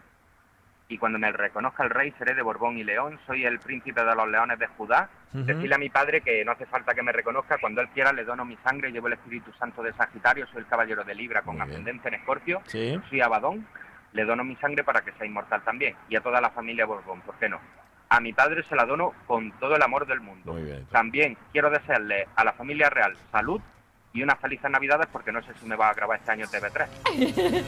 Y cuando me reconozca el rey seré de Borbón y León, soy el príncipe de los leones de Judá. Ujú. Decirle a mi padre que no hace falta que me reconozca, cuando él quiera le dono mi sangre, llevo el Espíritu Santo de Sagitario, soy el caballero de Libra con ascendencia en Escorpio, Sí. soy Abadón, le dono mi sangre para que sea inmortal también. Y a toda la familia Borbón, ¿por qué no? a mi padre se la dono con todo el amor del mundo. También quiero desearle a la familia real salud y unas felices navidades porque no sé si me va a grabar este año TV3.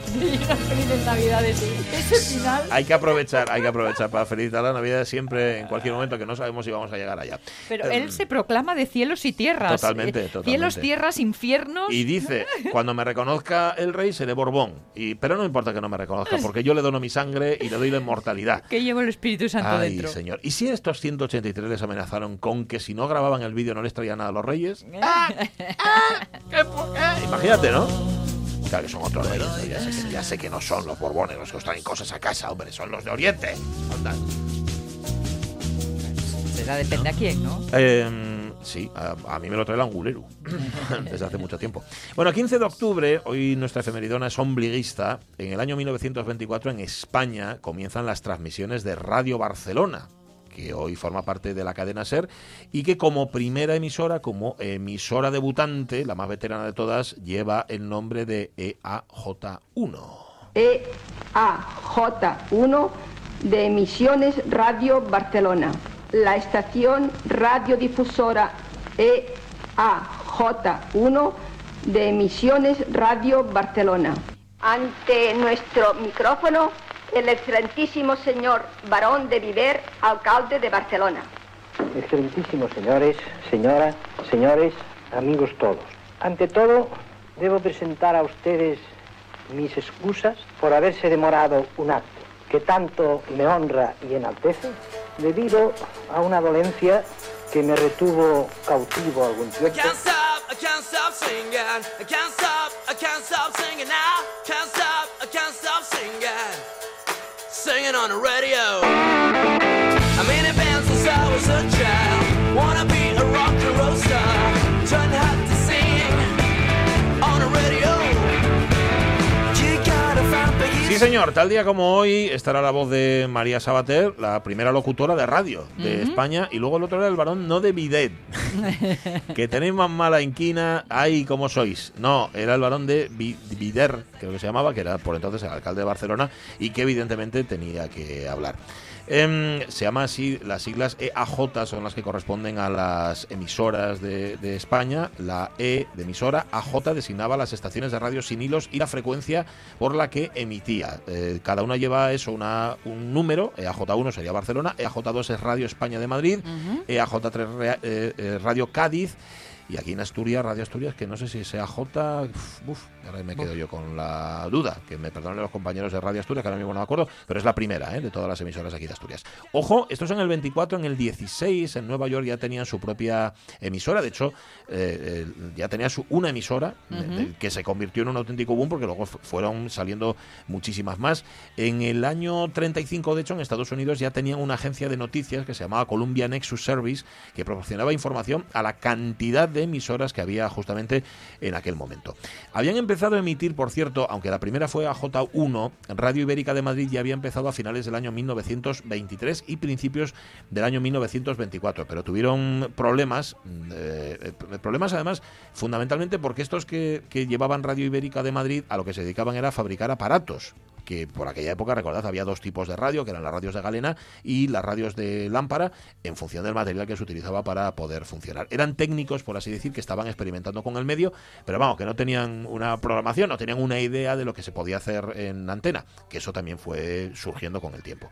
Felices Navidades, sí. Ese final. Hay que aprovechar, hay que aprovechar para felicitar la Navidad siempre, en cualquier momento, que no sabemos si vamos a llegar allá. Pero Em, él se proclama de cielos y tierras. Totalmente, Eh, totalmente. Cielos, tierras, infiernos. Y dice, cuando me reconozca el rey seré Borbón. Y, pero no importa que no me reconozca, porque yo le dono mi sangre y le doy la inmortalidad. Que llevo el Espíritu Santo Ay, dentro. señor. ¿Y si a estos 183 les amenazaron con que si no grababan el vídeo no les traían nada a los reyes? Imagínate, ¿no? Claro que son otros reyes. ¿no? Ya, sé que, ya sé que no son los borbones los que os traen cosas a casa, hombre, son los de Oriente. Anda. Será depende a quién, ¿no? Eh, sí, a, a mí me lo trae el angulero desde hace mucho tiempo. Bueno, 15 de octubre, hoy nuestra efemeridona es ombliguista. En el año 1924 en España comienzan las transmisiones de Radio Barcelona que hoy forma parte de la cadena SER y que como primera emisora, como emisora debutante, la más veterana de todas, lleva el nombre de E EAJ1. EAJ1 de Emisiones Radio Barcelona. La estación radiodifusora E EAJ1 de Emisiones Radio Barcelona. Ante nuestro micrófono, el excelentísimo señor Barón de Viver, alcalde de Barcelona. Excelentísimos señores, señoras, señores, amigos todos. Ante todo, debo presentar a ustedes mis excusas por haberse demorado un acto que tanto me honra y enaltece debido a una dolencia que me retuvo cautivo algún tiempo. can't stop, I can't stop singing. I can't stop, I can't stop singing now. Can't stop, Singing on the radio. Señor, tal día como hoy estará la voz de María Sabater, la primera locutora de radio de España, y luego el otro era el varón no de Bidet, que tenéis más mala inquina, ay, como sois. No, era el varón de Bi- Bider, creo que se llamaba, que era por entonces el alcalde de Barcelona, y que evidentemente tenía que hablar. Em, se llama así, las siglas EAJ son las que corresponden a las emisoras de, de España. La E de emisora, AJ designaba las estaciones de radio sin hilos y la frecuencia por la que emitía. Eh, cada una lleva eso, una, un número. EAJ1 sería Barcelona, EAJ2 es Radio España de Madrid, EAJ3 rea- eh, eh, Radio Cádiz. Y aquí en Asturias, Radio Asturias, que no sé si sea J. Uf, uf, ahora me quedo yo con la duda. Que me perdonen los compañeros de Radio Asturias, que ahora mismo no me acuerdo, pero es la primera ¿eh? de todas las emisoras aquí de Asturias. Ojo, esto es en el 24, en el 16, en Nueva York ya tenían su propia emisora. De hecho, eh, eh, ya tenía su, una emisora de- que se convirtió en un auténtico boom porque luego fu- fueron saliendo muchísimas más. En el año 35, de hecho, en Estados Unidos ya tenían una agencia de noticias que se llamaba Columbia Nexus Service que proporcionaba información a la cantidad de emisoras que había justamente en aquel momento. Habían empezado a emitir, por cierto, aunque la primera fue a J1, Radio Ibérica de Madrid ya había empezado a finales del año 1923 y principios del año 1924, pero tuvieron problemas, eh, eh, problemas además fundamentalmente porque estos que, que llevaban Radio Ibérica de Madrid a lo que se dedicaban era a fabricar aparatos que por aquella época, recordad, había dos tipos de radio, que eran las radios de galena y las radios de lámpara, en función del material que se utilizaba para poder funcionar. Eran técnicos, por así decir, que estaban experimentando con el medio, pero vamos, que no tenían una programación, no tenían una idea de lo que se podía hacer en antena, que eso también fue surgiendo con el tiempo.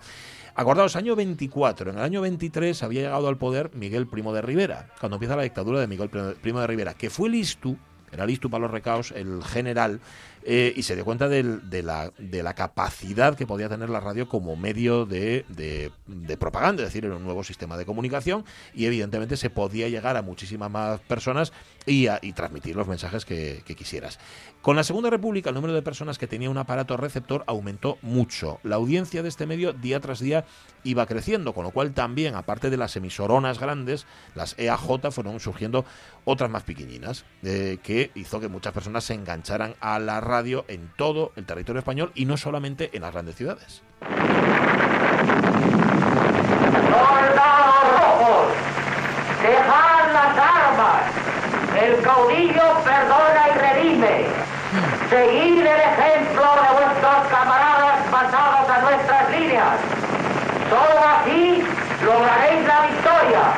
Acordaos, año 24, en el año 23 había llegado al poder Miguel Primo de Rivera, cuando empieza la dictadura de Miguel Primo de Rivera, que fue listo, era listo para los recaos, el general, eh, y se dio cuenta de, la, de la capacidad que podía tener la radio como medio de, de- de propaganda, es decir, era un nuevo sistema de comunicación y evidentemente se podía llegar a muchísimas más personas y, a- y transmitir los mensajes que, que quisieras. Con la Segunda República el número de personas que tenía un aparato receptor aumentó mucho. La audiencia de este medio día tras día iba creciendo, con lo cual también, aparte de las emisoronas grandes, las EAJ fueron surgiendo otras más pequeñinas, eh, que hizo que muchas personas se engancharan a la radio en todo el territorio español y no solamente en las grandes ciudades. Seguid el ejemplo de vuestros camaradas pasados a nuestras líneas. Solo así lograréis la victoria,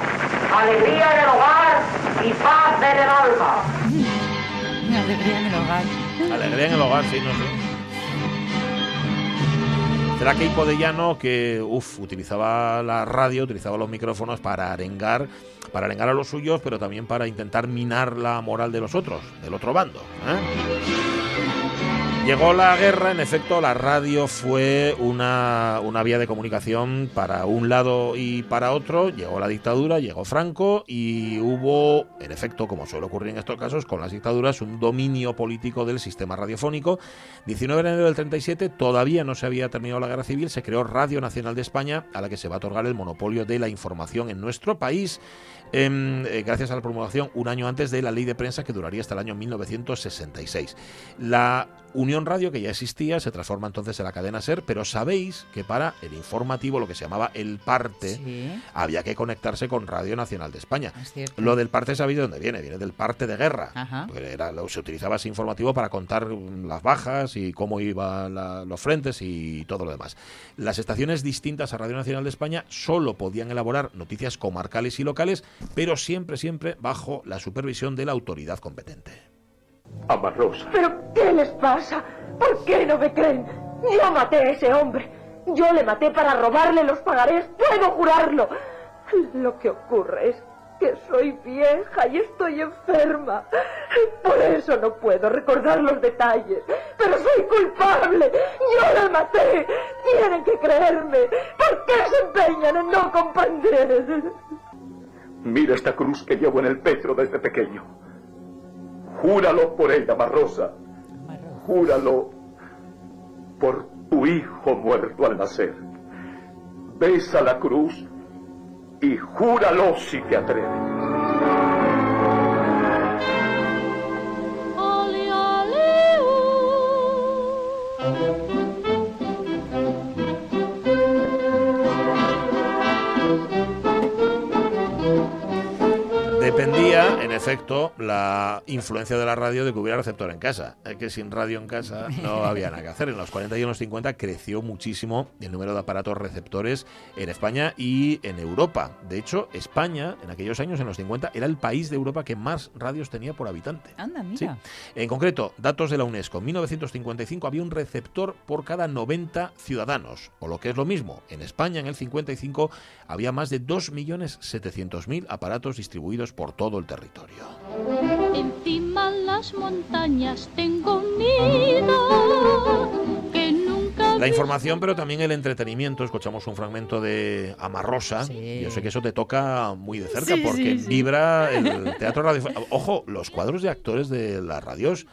alegría en el hogar y paz en el alma. Alegría en el hogar. Alegría en el hogar, sí, no sé. Será Keipo de Llano que uf, utilizaba la radio, utilizaba los micrófonos para arengar, para arengar a los suyos, pero también para intentar minar la moral de los otros, del otro bando. ¿eh? Llegó la guerra, en efecto, la radio fue una, una, vía de comunicación para un lado y para otro. Llegó la dictadura, llegó Franco y hubo, en efecto, como suele ocurrir en estos casos, con las dictaduras, un dominio político del sistema radiofónico. 19 de enero del 37, todavía no se había terminado la guerra civil, se creó Radio Nacional de España, a la que se va a otorgar el monopolio de la información en nuestro país. Eh, gracias a la promulgación un año antes de la ley de prensa que duraría hasta el año 1966. La Unión Radio, que ya existía, se transforma entonces en la cadena SER, pero sabéis que para el informativo, lo que se llamaba el parte, Sí. había que conectarse con Radio Nacional de España. Es. Lo del parte, ¿sabéis de dónde viene? Viene del parte de guerra. Era, se utilizaba ese informativo para contar las bajas y cómo iban los frentes y todo lo demás. Las estaciones distintas a Radio Nacional de España solo podían elaborar noticias comarcales y locales, pero siempre, siempre bajo la supervisión de la autoridad competente. Amarrosa. ¿Pero qué les pasa? ¿Por qué no me creen? Yo maté a ese hombre. Yo le maté para robarle los pagarés. Puedo jurarlo. Lo que ocurre es que soy vieja y estoy enferma. Por eso no puedo recordar los detalles. Pero soy culpable. Yo le maté. Tienen que creerme. ¿Por qué se empeñan en no comprender? Mira esta cruz que llevo en el pecho desde pequeño. Júralo por ella, Marrosa. Júralo por tu hijo muerto al nacer. Besa la cruz y júralo si te atreves. Efecto, la influencia de la radio de que hubiera receptor en casa. Es que sin radio en casa no había nada que hacer. En los 40 y en los 50 creció muchísimo el número de aparatos receptores en España y en Europa. De hecho, España, en aquellos años, en los 50, era el país de Europa que más radios tenía por habitante. Anda, Sí. mira. En concreto, datos de la UNESCO. En 1955 había un receptor por cada 90 ciudadanos. O lo que es lo mismo, en España en el 55 había más de 2.700.000 aparatos distribuidos por todo el territorio. Encima las montañas tengo un nido que nunca La información, pero también el entretenimiento. Escuchamos un fragmento de Amarrosa. Yo sé que eso te toca muy de cerca Sí, porque sí, sí. vibra el teatro radio. Ojo, los cuadros de actores de las radios.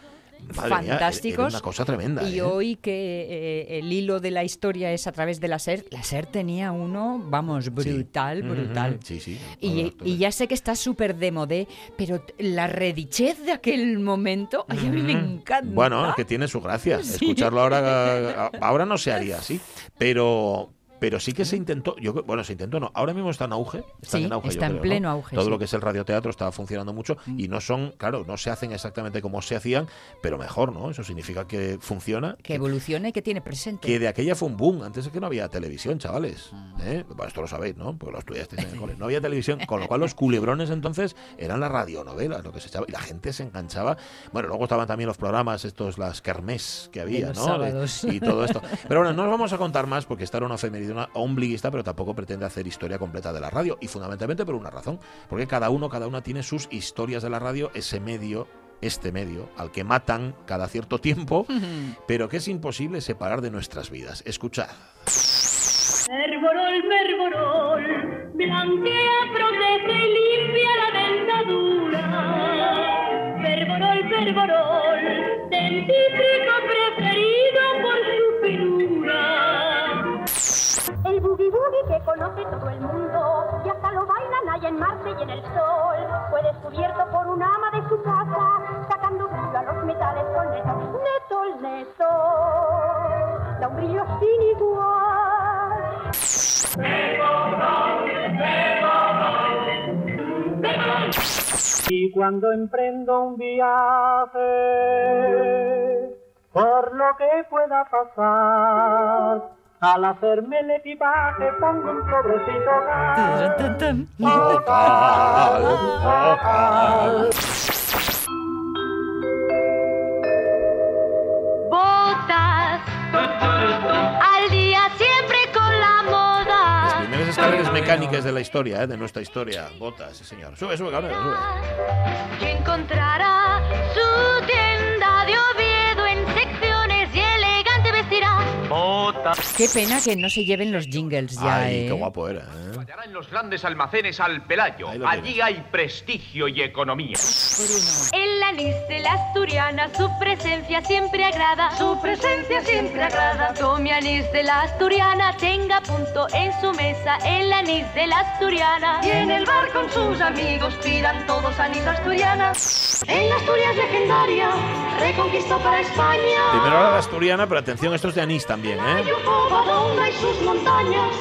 Madre mía, era Fantásticos. una cosa tremenda. Y ¿eh? hoy que eh, el hilo de la historia es a través de la SER, la SER tenía uno, vamos, brutal, brutal. Sí, sí. Y, y ya sé que está súper de modé, pero la redichez de aquel momento, ay, a mí me encanta. Bueno, es que tiene su gracia. Escucharlo ahora, ahora no se haría así, pero pero sí que se intentó. Yo bueno, se intentó no. Ahora mismo está en auge. Están Sí, en auge, yo está en creo, ¿no? pleno auge, Todo sí. Mm. lo que es el radioteatro está funcionando mucho y no son, claro, no se hacen exactamente como se hacían, pero mejor, ¿no? Eso significa que funciona. Que evolucione y que tiene presente. Que de aquella fue un boom. Antes es que no había televisión, chavales. Mm. ¿eh? Bueno, esto lo sabéis, ¿no? Porque lo estudiasteis en el cole. No había televisión, con lo cual los culebrones entonces eran las radionovelas, lo que se echaba. Y la gente se enganchaba. Bueno, luego estaban también los programas, estos, las kermés que había, ¿no? sábados. Y todo esto. Pero bueno, no os vamos a contar más porque esta era una efeméride una ombliguista, pero tampoco pretende hacer historia completa de la radio. Y fundamentalmente por una razón. Porque cada uno, cada una tiene sus historias de la radio, ese medio este medio al que matan cada cierto tiempo, pero que es imposible separar de nuestras vidas. Escuchad. Merborol, blanquea, protege y limpia la dentadura. Dentífrico preferido por su finura. El boogie boogie que conoce todo el mundo y hasta lo bailan allá en Marte y en el sol. Fue descubierto por un ama de su casa, sacando brillo a los metales con neto, neto, neto. Da un brillo sin igual. Y cuando emprendo un viaje, por lo que pueda pasar, Al hacerme el equipaje pongo un sobrecito gas. Botas al día siempre con la moda. Primeras escaleras mecánicas de la historia, ¿eh? de nuestra historia. Botas, sí, señor. Sube, sube, cabrón, sube. Que encontrará su tienda de Oviedo en secciones y elegante vestirá. Qué pena que no se lleven los jingles ya, Ay, ¿eh? qué guapo era. ¿eh? En los grandes almacenes al Pelayo. Allí hay prestigio y economía. El anís de la asturiana, su presencia siempre agrada. Su presencia siempre agrada. Tome anís de la asturiana, tenga punto en su mesa. El anís de la asturiana. Y en el bar con sus amigos pidan todos anís asturiana. En Asturias legendaria, reconquistó para España. Primero la asturiana, pero atención, esto es de anís también, ¿eh? Covadonga y sus montañas.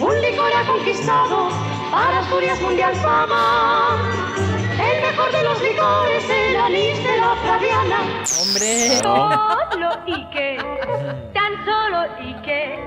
Un licor ha conquistado para Asturias mundial fama. El mejor de los licores, el anís de la Flaviana. ¡Hombre! Solo y que, tan solo y que,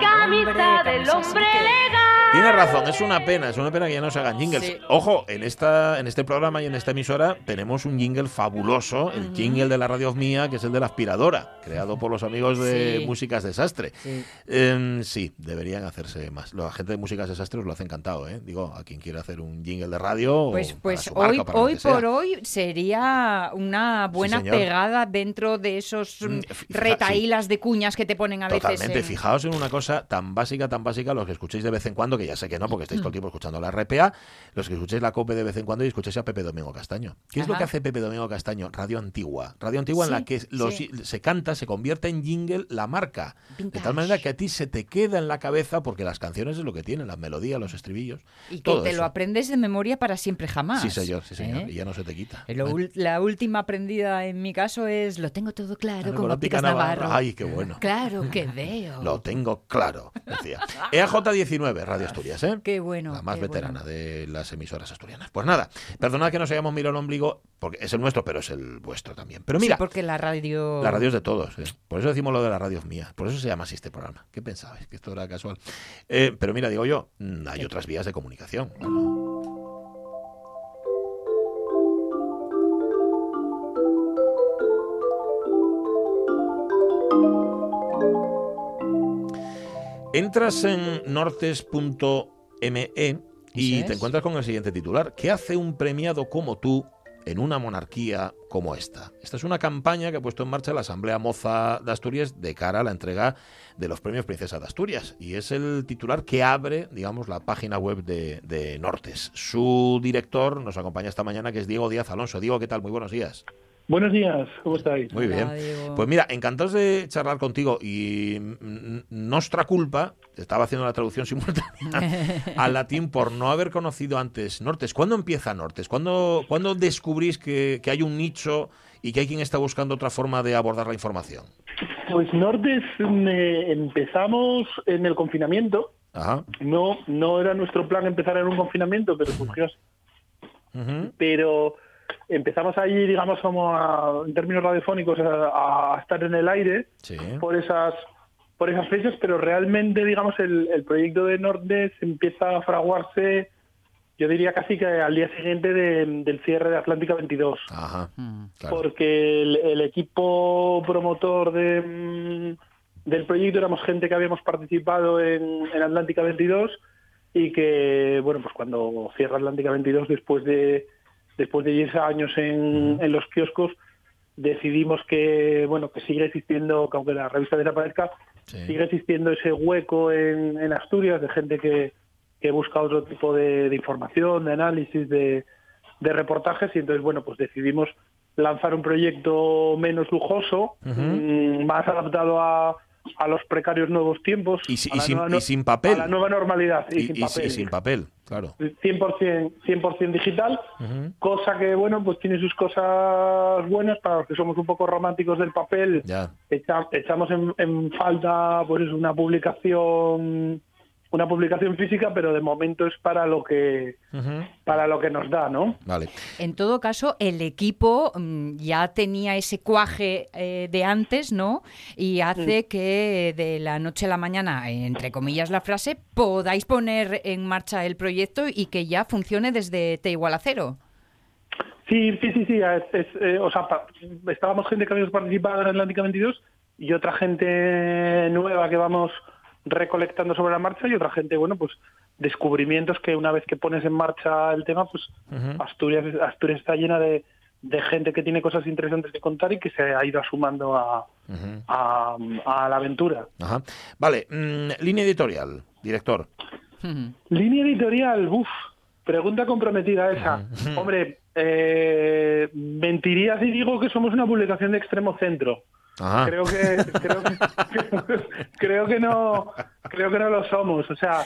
camisa del hombre legal. Tiene razón, es una pena, es una pena que ya no se hagan jingles. Sí. Ojo, en esta en este programa y en esta emisora tenemos un jingle fabuloso, el jingle de la radio mía, que es el de la aspiradora, creado por los amigos de Sí. Músicas Desastre. Sí. Em, sí, deberían hacerse más. La gente de Músicas Desastre os lo hace encantado, ¿eh? Digo, a quien quiera hacer un jingle de radio Pues, o para pues su marca, hoy, para hoy por hoy sería una buena pegada dentro de esos mm, fija- retaílas de cuñas que te ponen a veces. Totalmente. en- Fijaos en una cosa tan básica, tan básica, los que escuchéis de vez en cuando, que ya sé que no, porque estáis todo el tiempo escuchando la RPA, los que escuchéis la COPE de vez en cuando y escuchéis a Pepe Domingo Castaño. ¿Qué es lo que hace Pepe Domingo Castaño? Radio antigua. Radio antigua en la que los- se canta, se convierte en jingle la marca. De tal manera que a ti se te queda en la cabeza, porque las canciones es lo que tienen, las melodías, los estribillos. Y que te eso. lo aprendes de memoria para siempre jamás. Sí, señor, sí, señor. ¿eh? Y ya no se te quita. Lo ul- la última aprendida en mi caso es lo tengo todo claro con ópticas Navarro. Ay, qué bueno. Claro que veo. Lo tengo claro, decía. EAJ19, Radio Asturias, ¿eh? Qué bueno. La más veterana de las emisoras asturianas. Pues nada, perdonad que nos hayamos mirado el ombligo, porque es el nuestro, pero es el vuestro también. Pero mira, Sí, porque la radio. la radio es de todos. ¿eh? Por eso decimos lo de la radio es mía. Por eso se llama así este programa. ¿Qué pensabais? Que esto era casual. Eh, pero mira, digo yo, mm, hay otras vías de comunicación. Entras en nortes.me y te encuentras con el siguiente titular. ¿Qué hace un premiado como tú en una monarquía como esta? Esta es una campaña que ha puesto en marcha la Asamblea Moza de Asturias de cara a la entrega de los premios Princesa de Asturias. Y es el titular que abre, digamos, la página web de, de Nortes. Su director nos acompaña esta mañana, que es Diego Díaz Alonso. Diego, ¿qué tal? Muy buenos días. Buenos días, ¿cómo estáis? Muy bien. Pues mira, encantados de charlar contigo y mm, nuestra culpa, estaba haciendo la traducción simultánea al latín por no haber conocido antes Nortes. ¿Cuándo empieza Nortes? ¿Cuándo, cuándo descubrís que, que hay un nicho y que hay quien está buscando otra forma de abordar la información? Pues Nortes eh, empezamos en el confinamiento. Ajá. No, no era nuestro plan empezar en un confinamiento, pero surgió así. Pero empezamos allí, digamos, como a- en términos radiofónicos, a, a estar en el aire Sí. por esas por esas fechas, pero realmente, digamos, el, el proyecto de Nortes empieza a fraguarse, yo diría casi que al día siguiente de- del cierre de Atlántica 22. Ajá. Mm. Claro. porque el, el equipo promotor de, mm, del proyecto éramos gente que habíamos participado en, en Atlántica 22 y que, bueno, pues cuando cierra Atlántica 22, después de después de 10 años en, en los kioscos, decidimos que, bueno, que sigue existiendo, que aunque la revista desaparezca, sigue existiendo ese hueco en, en Asturias de gente que, que busca otro tipo de, de información, de análisis, de, de reportajes y entonces, bueno, pues decidimos lanzar un proyecto menos lujoso, mm, más adaptado a, a los precarios nuevos tiempos. Y, si- sin, nueva y sin papel. A la nueva normalidad y, Y- sin papel. sin papel, claro. 100%, 100 digital, cosa que, bueno, pues tiene sus cosas buenas para los que somos un poco románticos del papel. Ya. Echa- echamos en, en falta, pues una publicación una publicación física, pero de momento es para lo que para lo que nos da, ¿no? Vale. En todo caso, el equipo mm, ya tenía ese cuaje eh, de antes, ¿no? Y hace que de la noche a la mañana, entre comillas la frase, podáis poner en marcha el proyecto y que ya funcione desde T igual a cero. Sí, sí, sí, sí. es- es, eh, o sea, pa- estábamos gente que habíamos participado en Atlántica 22 y otra gente nueva que vamos recolectando sobre la marcha y otra gente, bueno, pues descubrimientos que una vez que pones en marcha el tema, pues Asturias, Asturias está llena de, de gente que tiene cosas interesantes que contar y que se ha ido asumando a, a, a la aventura. Ajá. Vale, mm, línea editorial, director. Línea editorial, uff, pregunta comprometida esa. Hombre, eh, mentiría si digo que somos una publicación de extremo centro. Ajá. Creo que creo que, creo que no creo que no lo somos. O sea,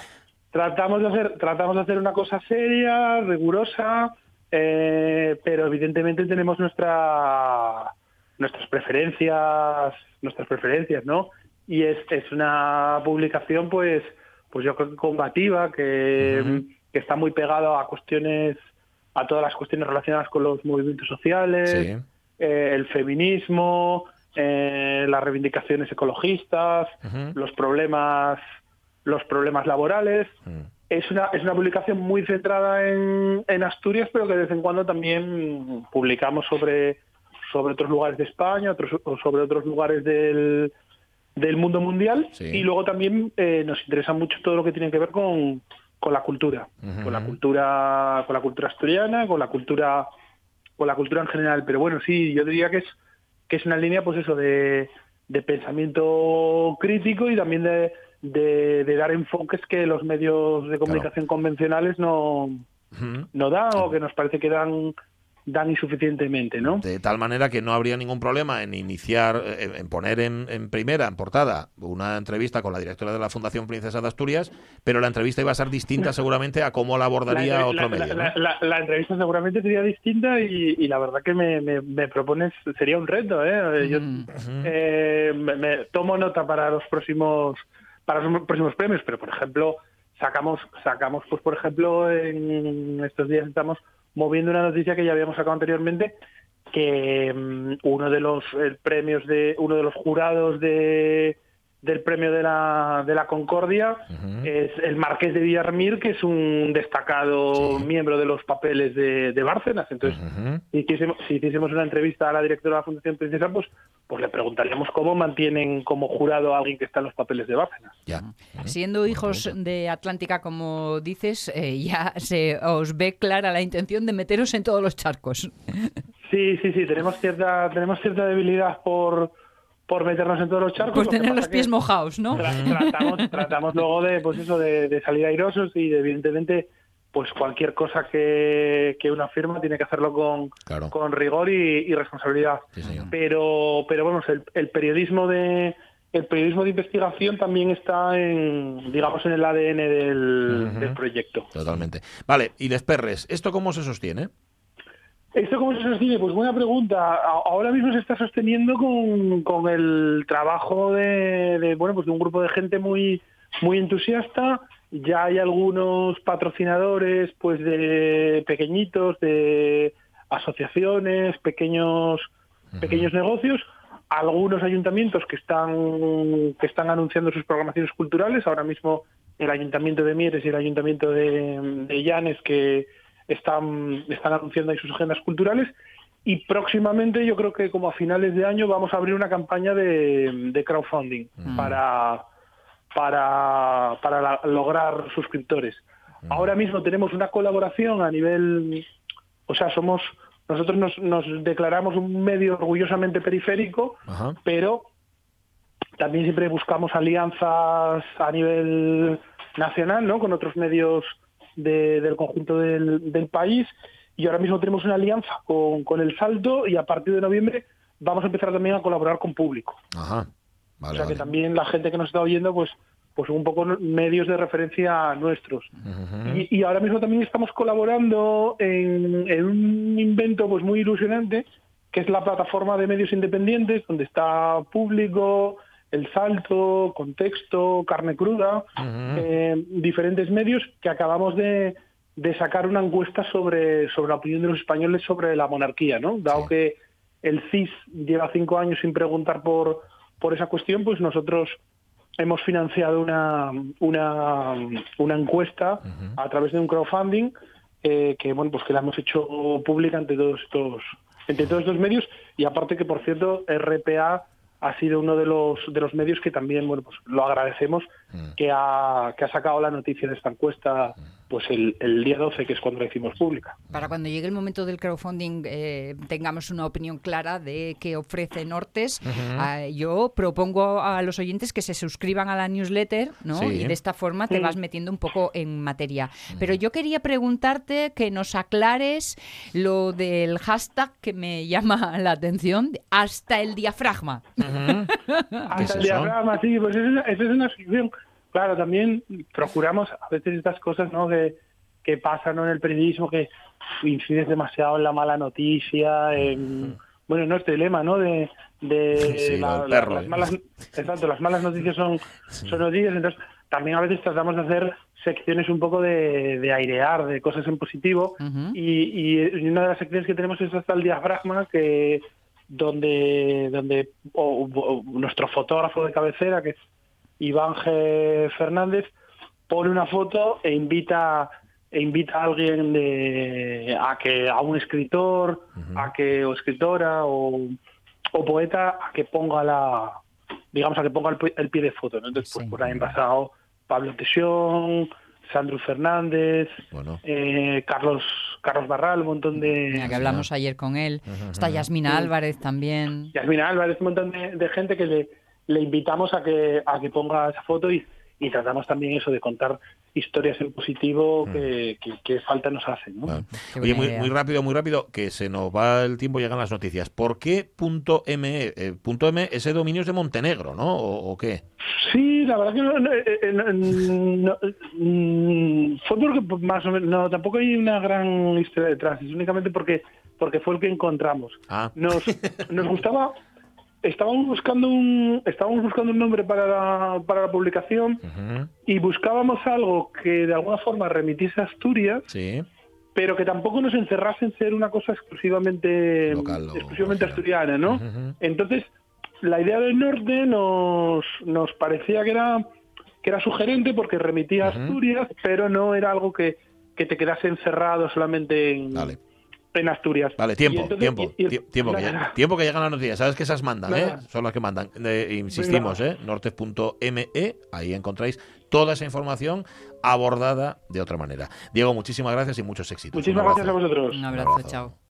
tratamos de hacer tratamos de hacer una cosa seria, rigurosa, eh, pero evidentemente tenemos nuestra nuestras preferencias nuestras preferencias, ¿no? Y es, es una publicación, pues pues yo creo que combativa, que, que está muy pegado a cuestiones a todas las cuestiones relacionadas con los movimientos sociales, Sí. eh, el feminismo, eh, las reivindicaciones ecologistas, los problemas los problemas laborales. Es una es una publicación muy centrada en, en Asturias, pero que de vez en cuando también publicamos sobre sobre otros lugares de España, otros o sobre otros lugares del del mundo mundial. Y luego también eh, nos interesa mucho todo lo que tiene que ver con, con la cultura, con la cultura con la cultura asturiana, con la cultura con la cultura en general. Pero bueno, sí, yo diría que es que es una línea, pues eso, de, de pensamiento crítico y también de, de, de dar enfoques que los medios de comunicación convencionales no, no dan o que nos parece que dan dan insuficientemente, ¿no? De tal manera que no habría ningún problema en iniciar, eh, en poner en, en primera, en portada, una entrevista con la directora de la Fundación Princesa de Asturias, pero la entrevista iba a ser distinta seguramente a cómo la abordaría la, otro la- medio. ¿no? la- la- la entrevista seguramente sería distinta y, y la verdad que me, me- me propones, sería un reto, ¿eh? Yo eh, me, me tomo nota para los próximos para los próximos premios, pero por ejemplo, sacamos, sacamos pues por ejemplo, en estos días estamos moviendo una noticia que ya habíamos sacado anteriormente, que mm, uno de los eh, premios de, uno de los jurados de del premio de la, de la Concordia es el Marqués de Villarmir, que es un destacado miembro de los papeles de, de Bárcenas. Entonces, si, hiciésemos, si hiciésemos una entrevista a la directora de la Fundación Princesa, pues, pues le preguntaríamos cómo mantienen como jurado a alguien que está en los papeles de Bárcenas. Siendo hijos de Atlántica, como dices, eh, ya se os ve clara la intención de meteros en todos los charcos. Sí, sí, sí, tenemos cierta, tenemos cierta debilidad por, por meternos en todos los charcos. Por tener los pies mojados, ¿no? tra- tratamos, tratamos luego de, pues eso, de, de salir airosos y de, evidentemente pues cualquier cosa que, que una firma tiene que hacerlo con, con rigor y, y responsabilidad. Pero, pero bueno, el, el periodismo de el periodismo de investigación también está en, digamos, en el ADN del, del proyecto. Totalmente. Vale, y Les Perres, ¿esto cómo se sostiene? ¿Esto cómo se sostiene? Pues buena pregunta. Ahora mismo se está sosteniendo con, con el trabajo de, de, bueno pues de un grupo de gente muy muy entusiasta. Ya hay algunos patrocinadores, pues de pequeñitos, de asociaciones, pequeños pequeños negocios, algunos ayuntamientos que están que están anunciando sus programaciones culturales. Ahora mismo el ayuntamiento de Mieres y el ayuntamiento de, de Llanes que están, están anunciando ahí sus agendas culturales y próximamente yo creo que como a finales de año vamos a abrir una campaña de, de crowdfunding para, para, para la- lograr suscriptores. Ahora mismo tenemos una colaboración a nivel, o sea, somos nosotros nos, nos declaramos un medio orgullosamente periférico, pero también siempre buscamos alianzas a nivel nacional, ¿no? Con otros medios de- del conjunto del, del país. Y ahora mismo tenemos una alianza con, con El Salto y a partir de noviembre vamos a empezar también a colaborar con público. Ajá. o sea que también la gente que nos está oyendo, pues, pues un poco medios de referencia nuestros. Y, y ahora mismo también estamos colaborando en, en un invento pues muy ilusionante, que es la plataforma de medios independientes, donde está público, El Salto, Contexto, Carne Cruda, eh, diferentes medios que acabamos de, de sacar una encuesta sobre, sobre la opinión de los españoles sobre la monarquía, ¿no? Dado que el CIS lleva cinco años sin preguntar por, por esa cuestión, pues nosotros hemos financiado una, una, una encuesta a través de un crowdfunding eh, que bueno pues que la hemos hecho pública ante todos estos entre todos estos medios. Y aparte que por cierto RPA ha sido uno de los de los medios que también bueno pues lo agradecemos que ha que ha sacado la noticia de esta encuesta pues el, el día 12 que es cuando la hicimos pública Para cuando llegue el momento del crowdfunding eh, tengamos una opinión clara de qué ofrece Nortes. Ah, yo propongo a los oyentes que se suscriban a la newsletter, ¿no? Sí. Y de esta forma te vas metiendo un poco en materia. Pero yo quería preguntarte que nos aclares lo del hashtag que me llama la atención, hasta el diafragma. Hasta el diagrama, sí, pues esa, es una sección. Claro, también procuramos a veces estas cosas ¿no? que, que pasan ¿no? en el periodismo, que incides demasiado en la mala noticia, en, bueno, no este lema, ¿no? De, de Sí, la- las ¿eh? malas, exacto, las malas noticias son, son noticias, entonces también a veces tratamos de hacer secciones un poco de, de airear, de cosas en positivo, y, y una de las secciones que tenemos es hasta el diafragma, que donde donde o- o nuestro fotógrafo de cabecera, que es Iván G. Fernández, pone una foto e invita e invita a alguien de, a que a un escritor, a que o escritora o, o poeta a que ponga la digamos a que ponga el, el pie de foto, ¿no? Entonces pues por ahí han pasado Pablo Tesión, Sandro Fernández, eh, Carlos Carlos Barral, un montón de Ya que hablamos ayer con él. Está Yasmina Sí. Álvarez también. Yasmina Álvarez, un montón de, de gente que le, le invitamos a que, a que ponga esa foto y, y tratamos también eso de contar historias en positivo que, que, que falta nos hacen. ¿no? Oye, muy, muy rápido, muy rápido, que se nos va el tiempo, llegan las noticias. ¿Por qué punto .me? Eh, punto .me, ese dominio es de Montenegro, ¿no? ¿O, o qué? Sí, la verdad que no, no, eh, eh, no, no, mm, fue porque más o menos, no, tampoco hay una gran historia detrás, es únicamente porque porque fue el que encontramos. Ah. Nos, nos gustaba, estábamos buscando un, estábamos buscando un nombre para la, para la publicación y buscábamos algo que de alguna forma remitiese a Asturias, Sí. pero que tampoco nos encerrase en ser una cosa exclusivamente exclusivamente asturiana, ¿no? Entonces, la idea del norte nos, nos parecía que era que era sugerente porque remitía a Asturias, pero no era algo que, que te quedase encerrado solamente en, en Asturias. Vale, tiempo, entonces- tiempo, y- y- ti- tiempo, que, nada, tiempo que llegan las noticias. Sabes que esas mandan, ¿eh? Son las que mandan. Eh, insistimos, ¿eh? Nortes.me, ahí encontráis toda esa información abordada de otra manera. Diego, muchísimas gracias y muchos éxitos. Muchísimas gracias a abrazo. vosotros. Un abrazo, chao.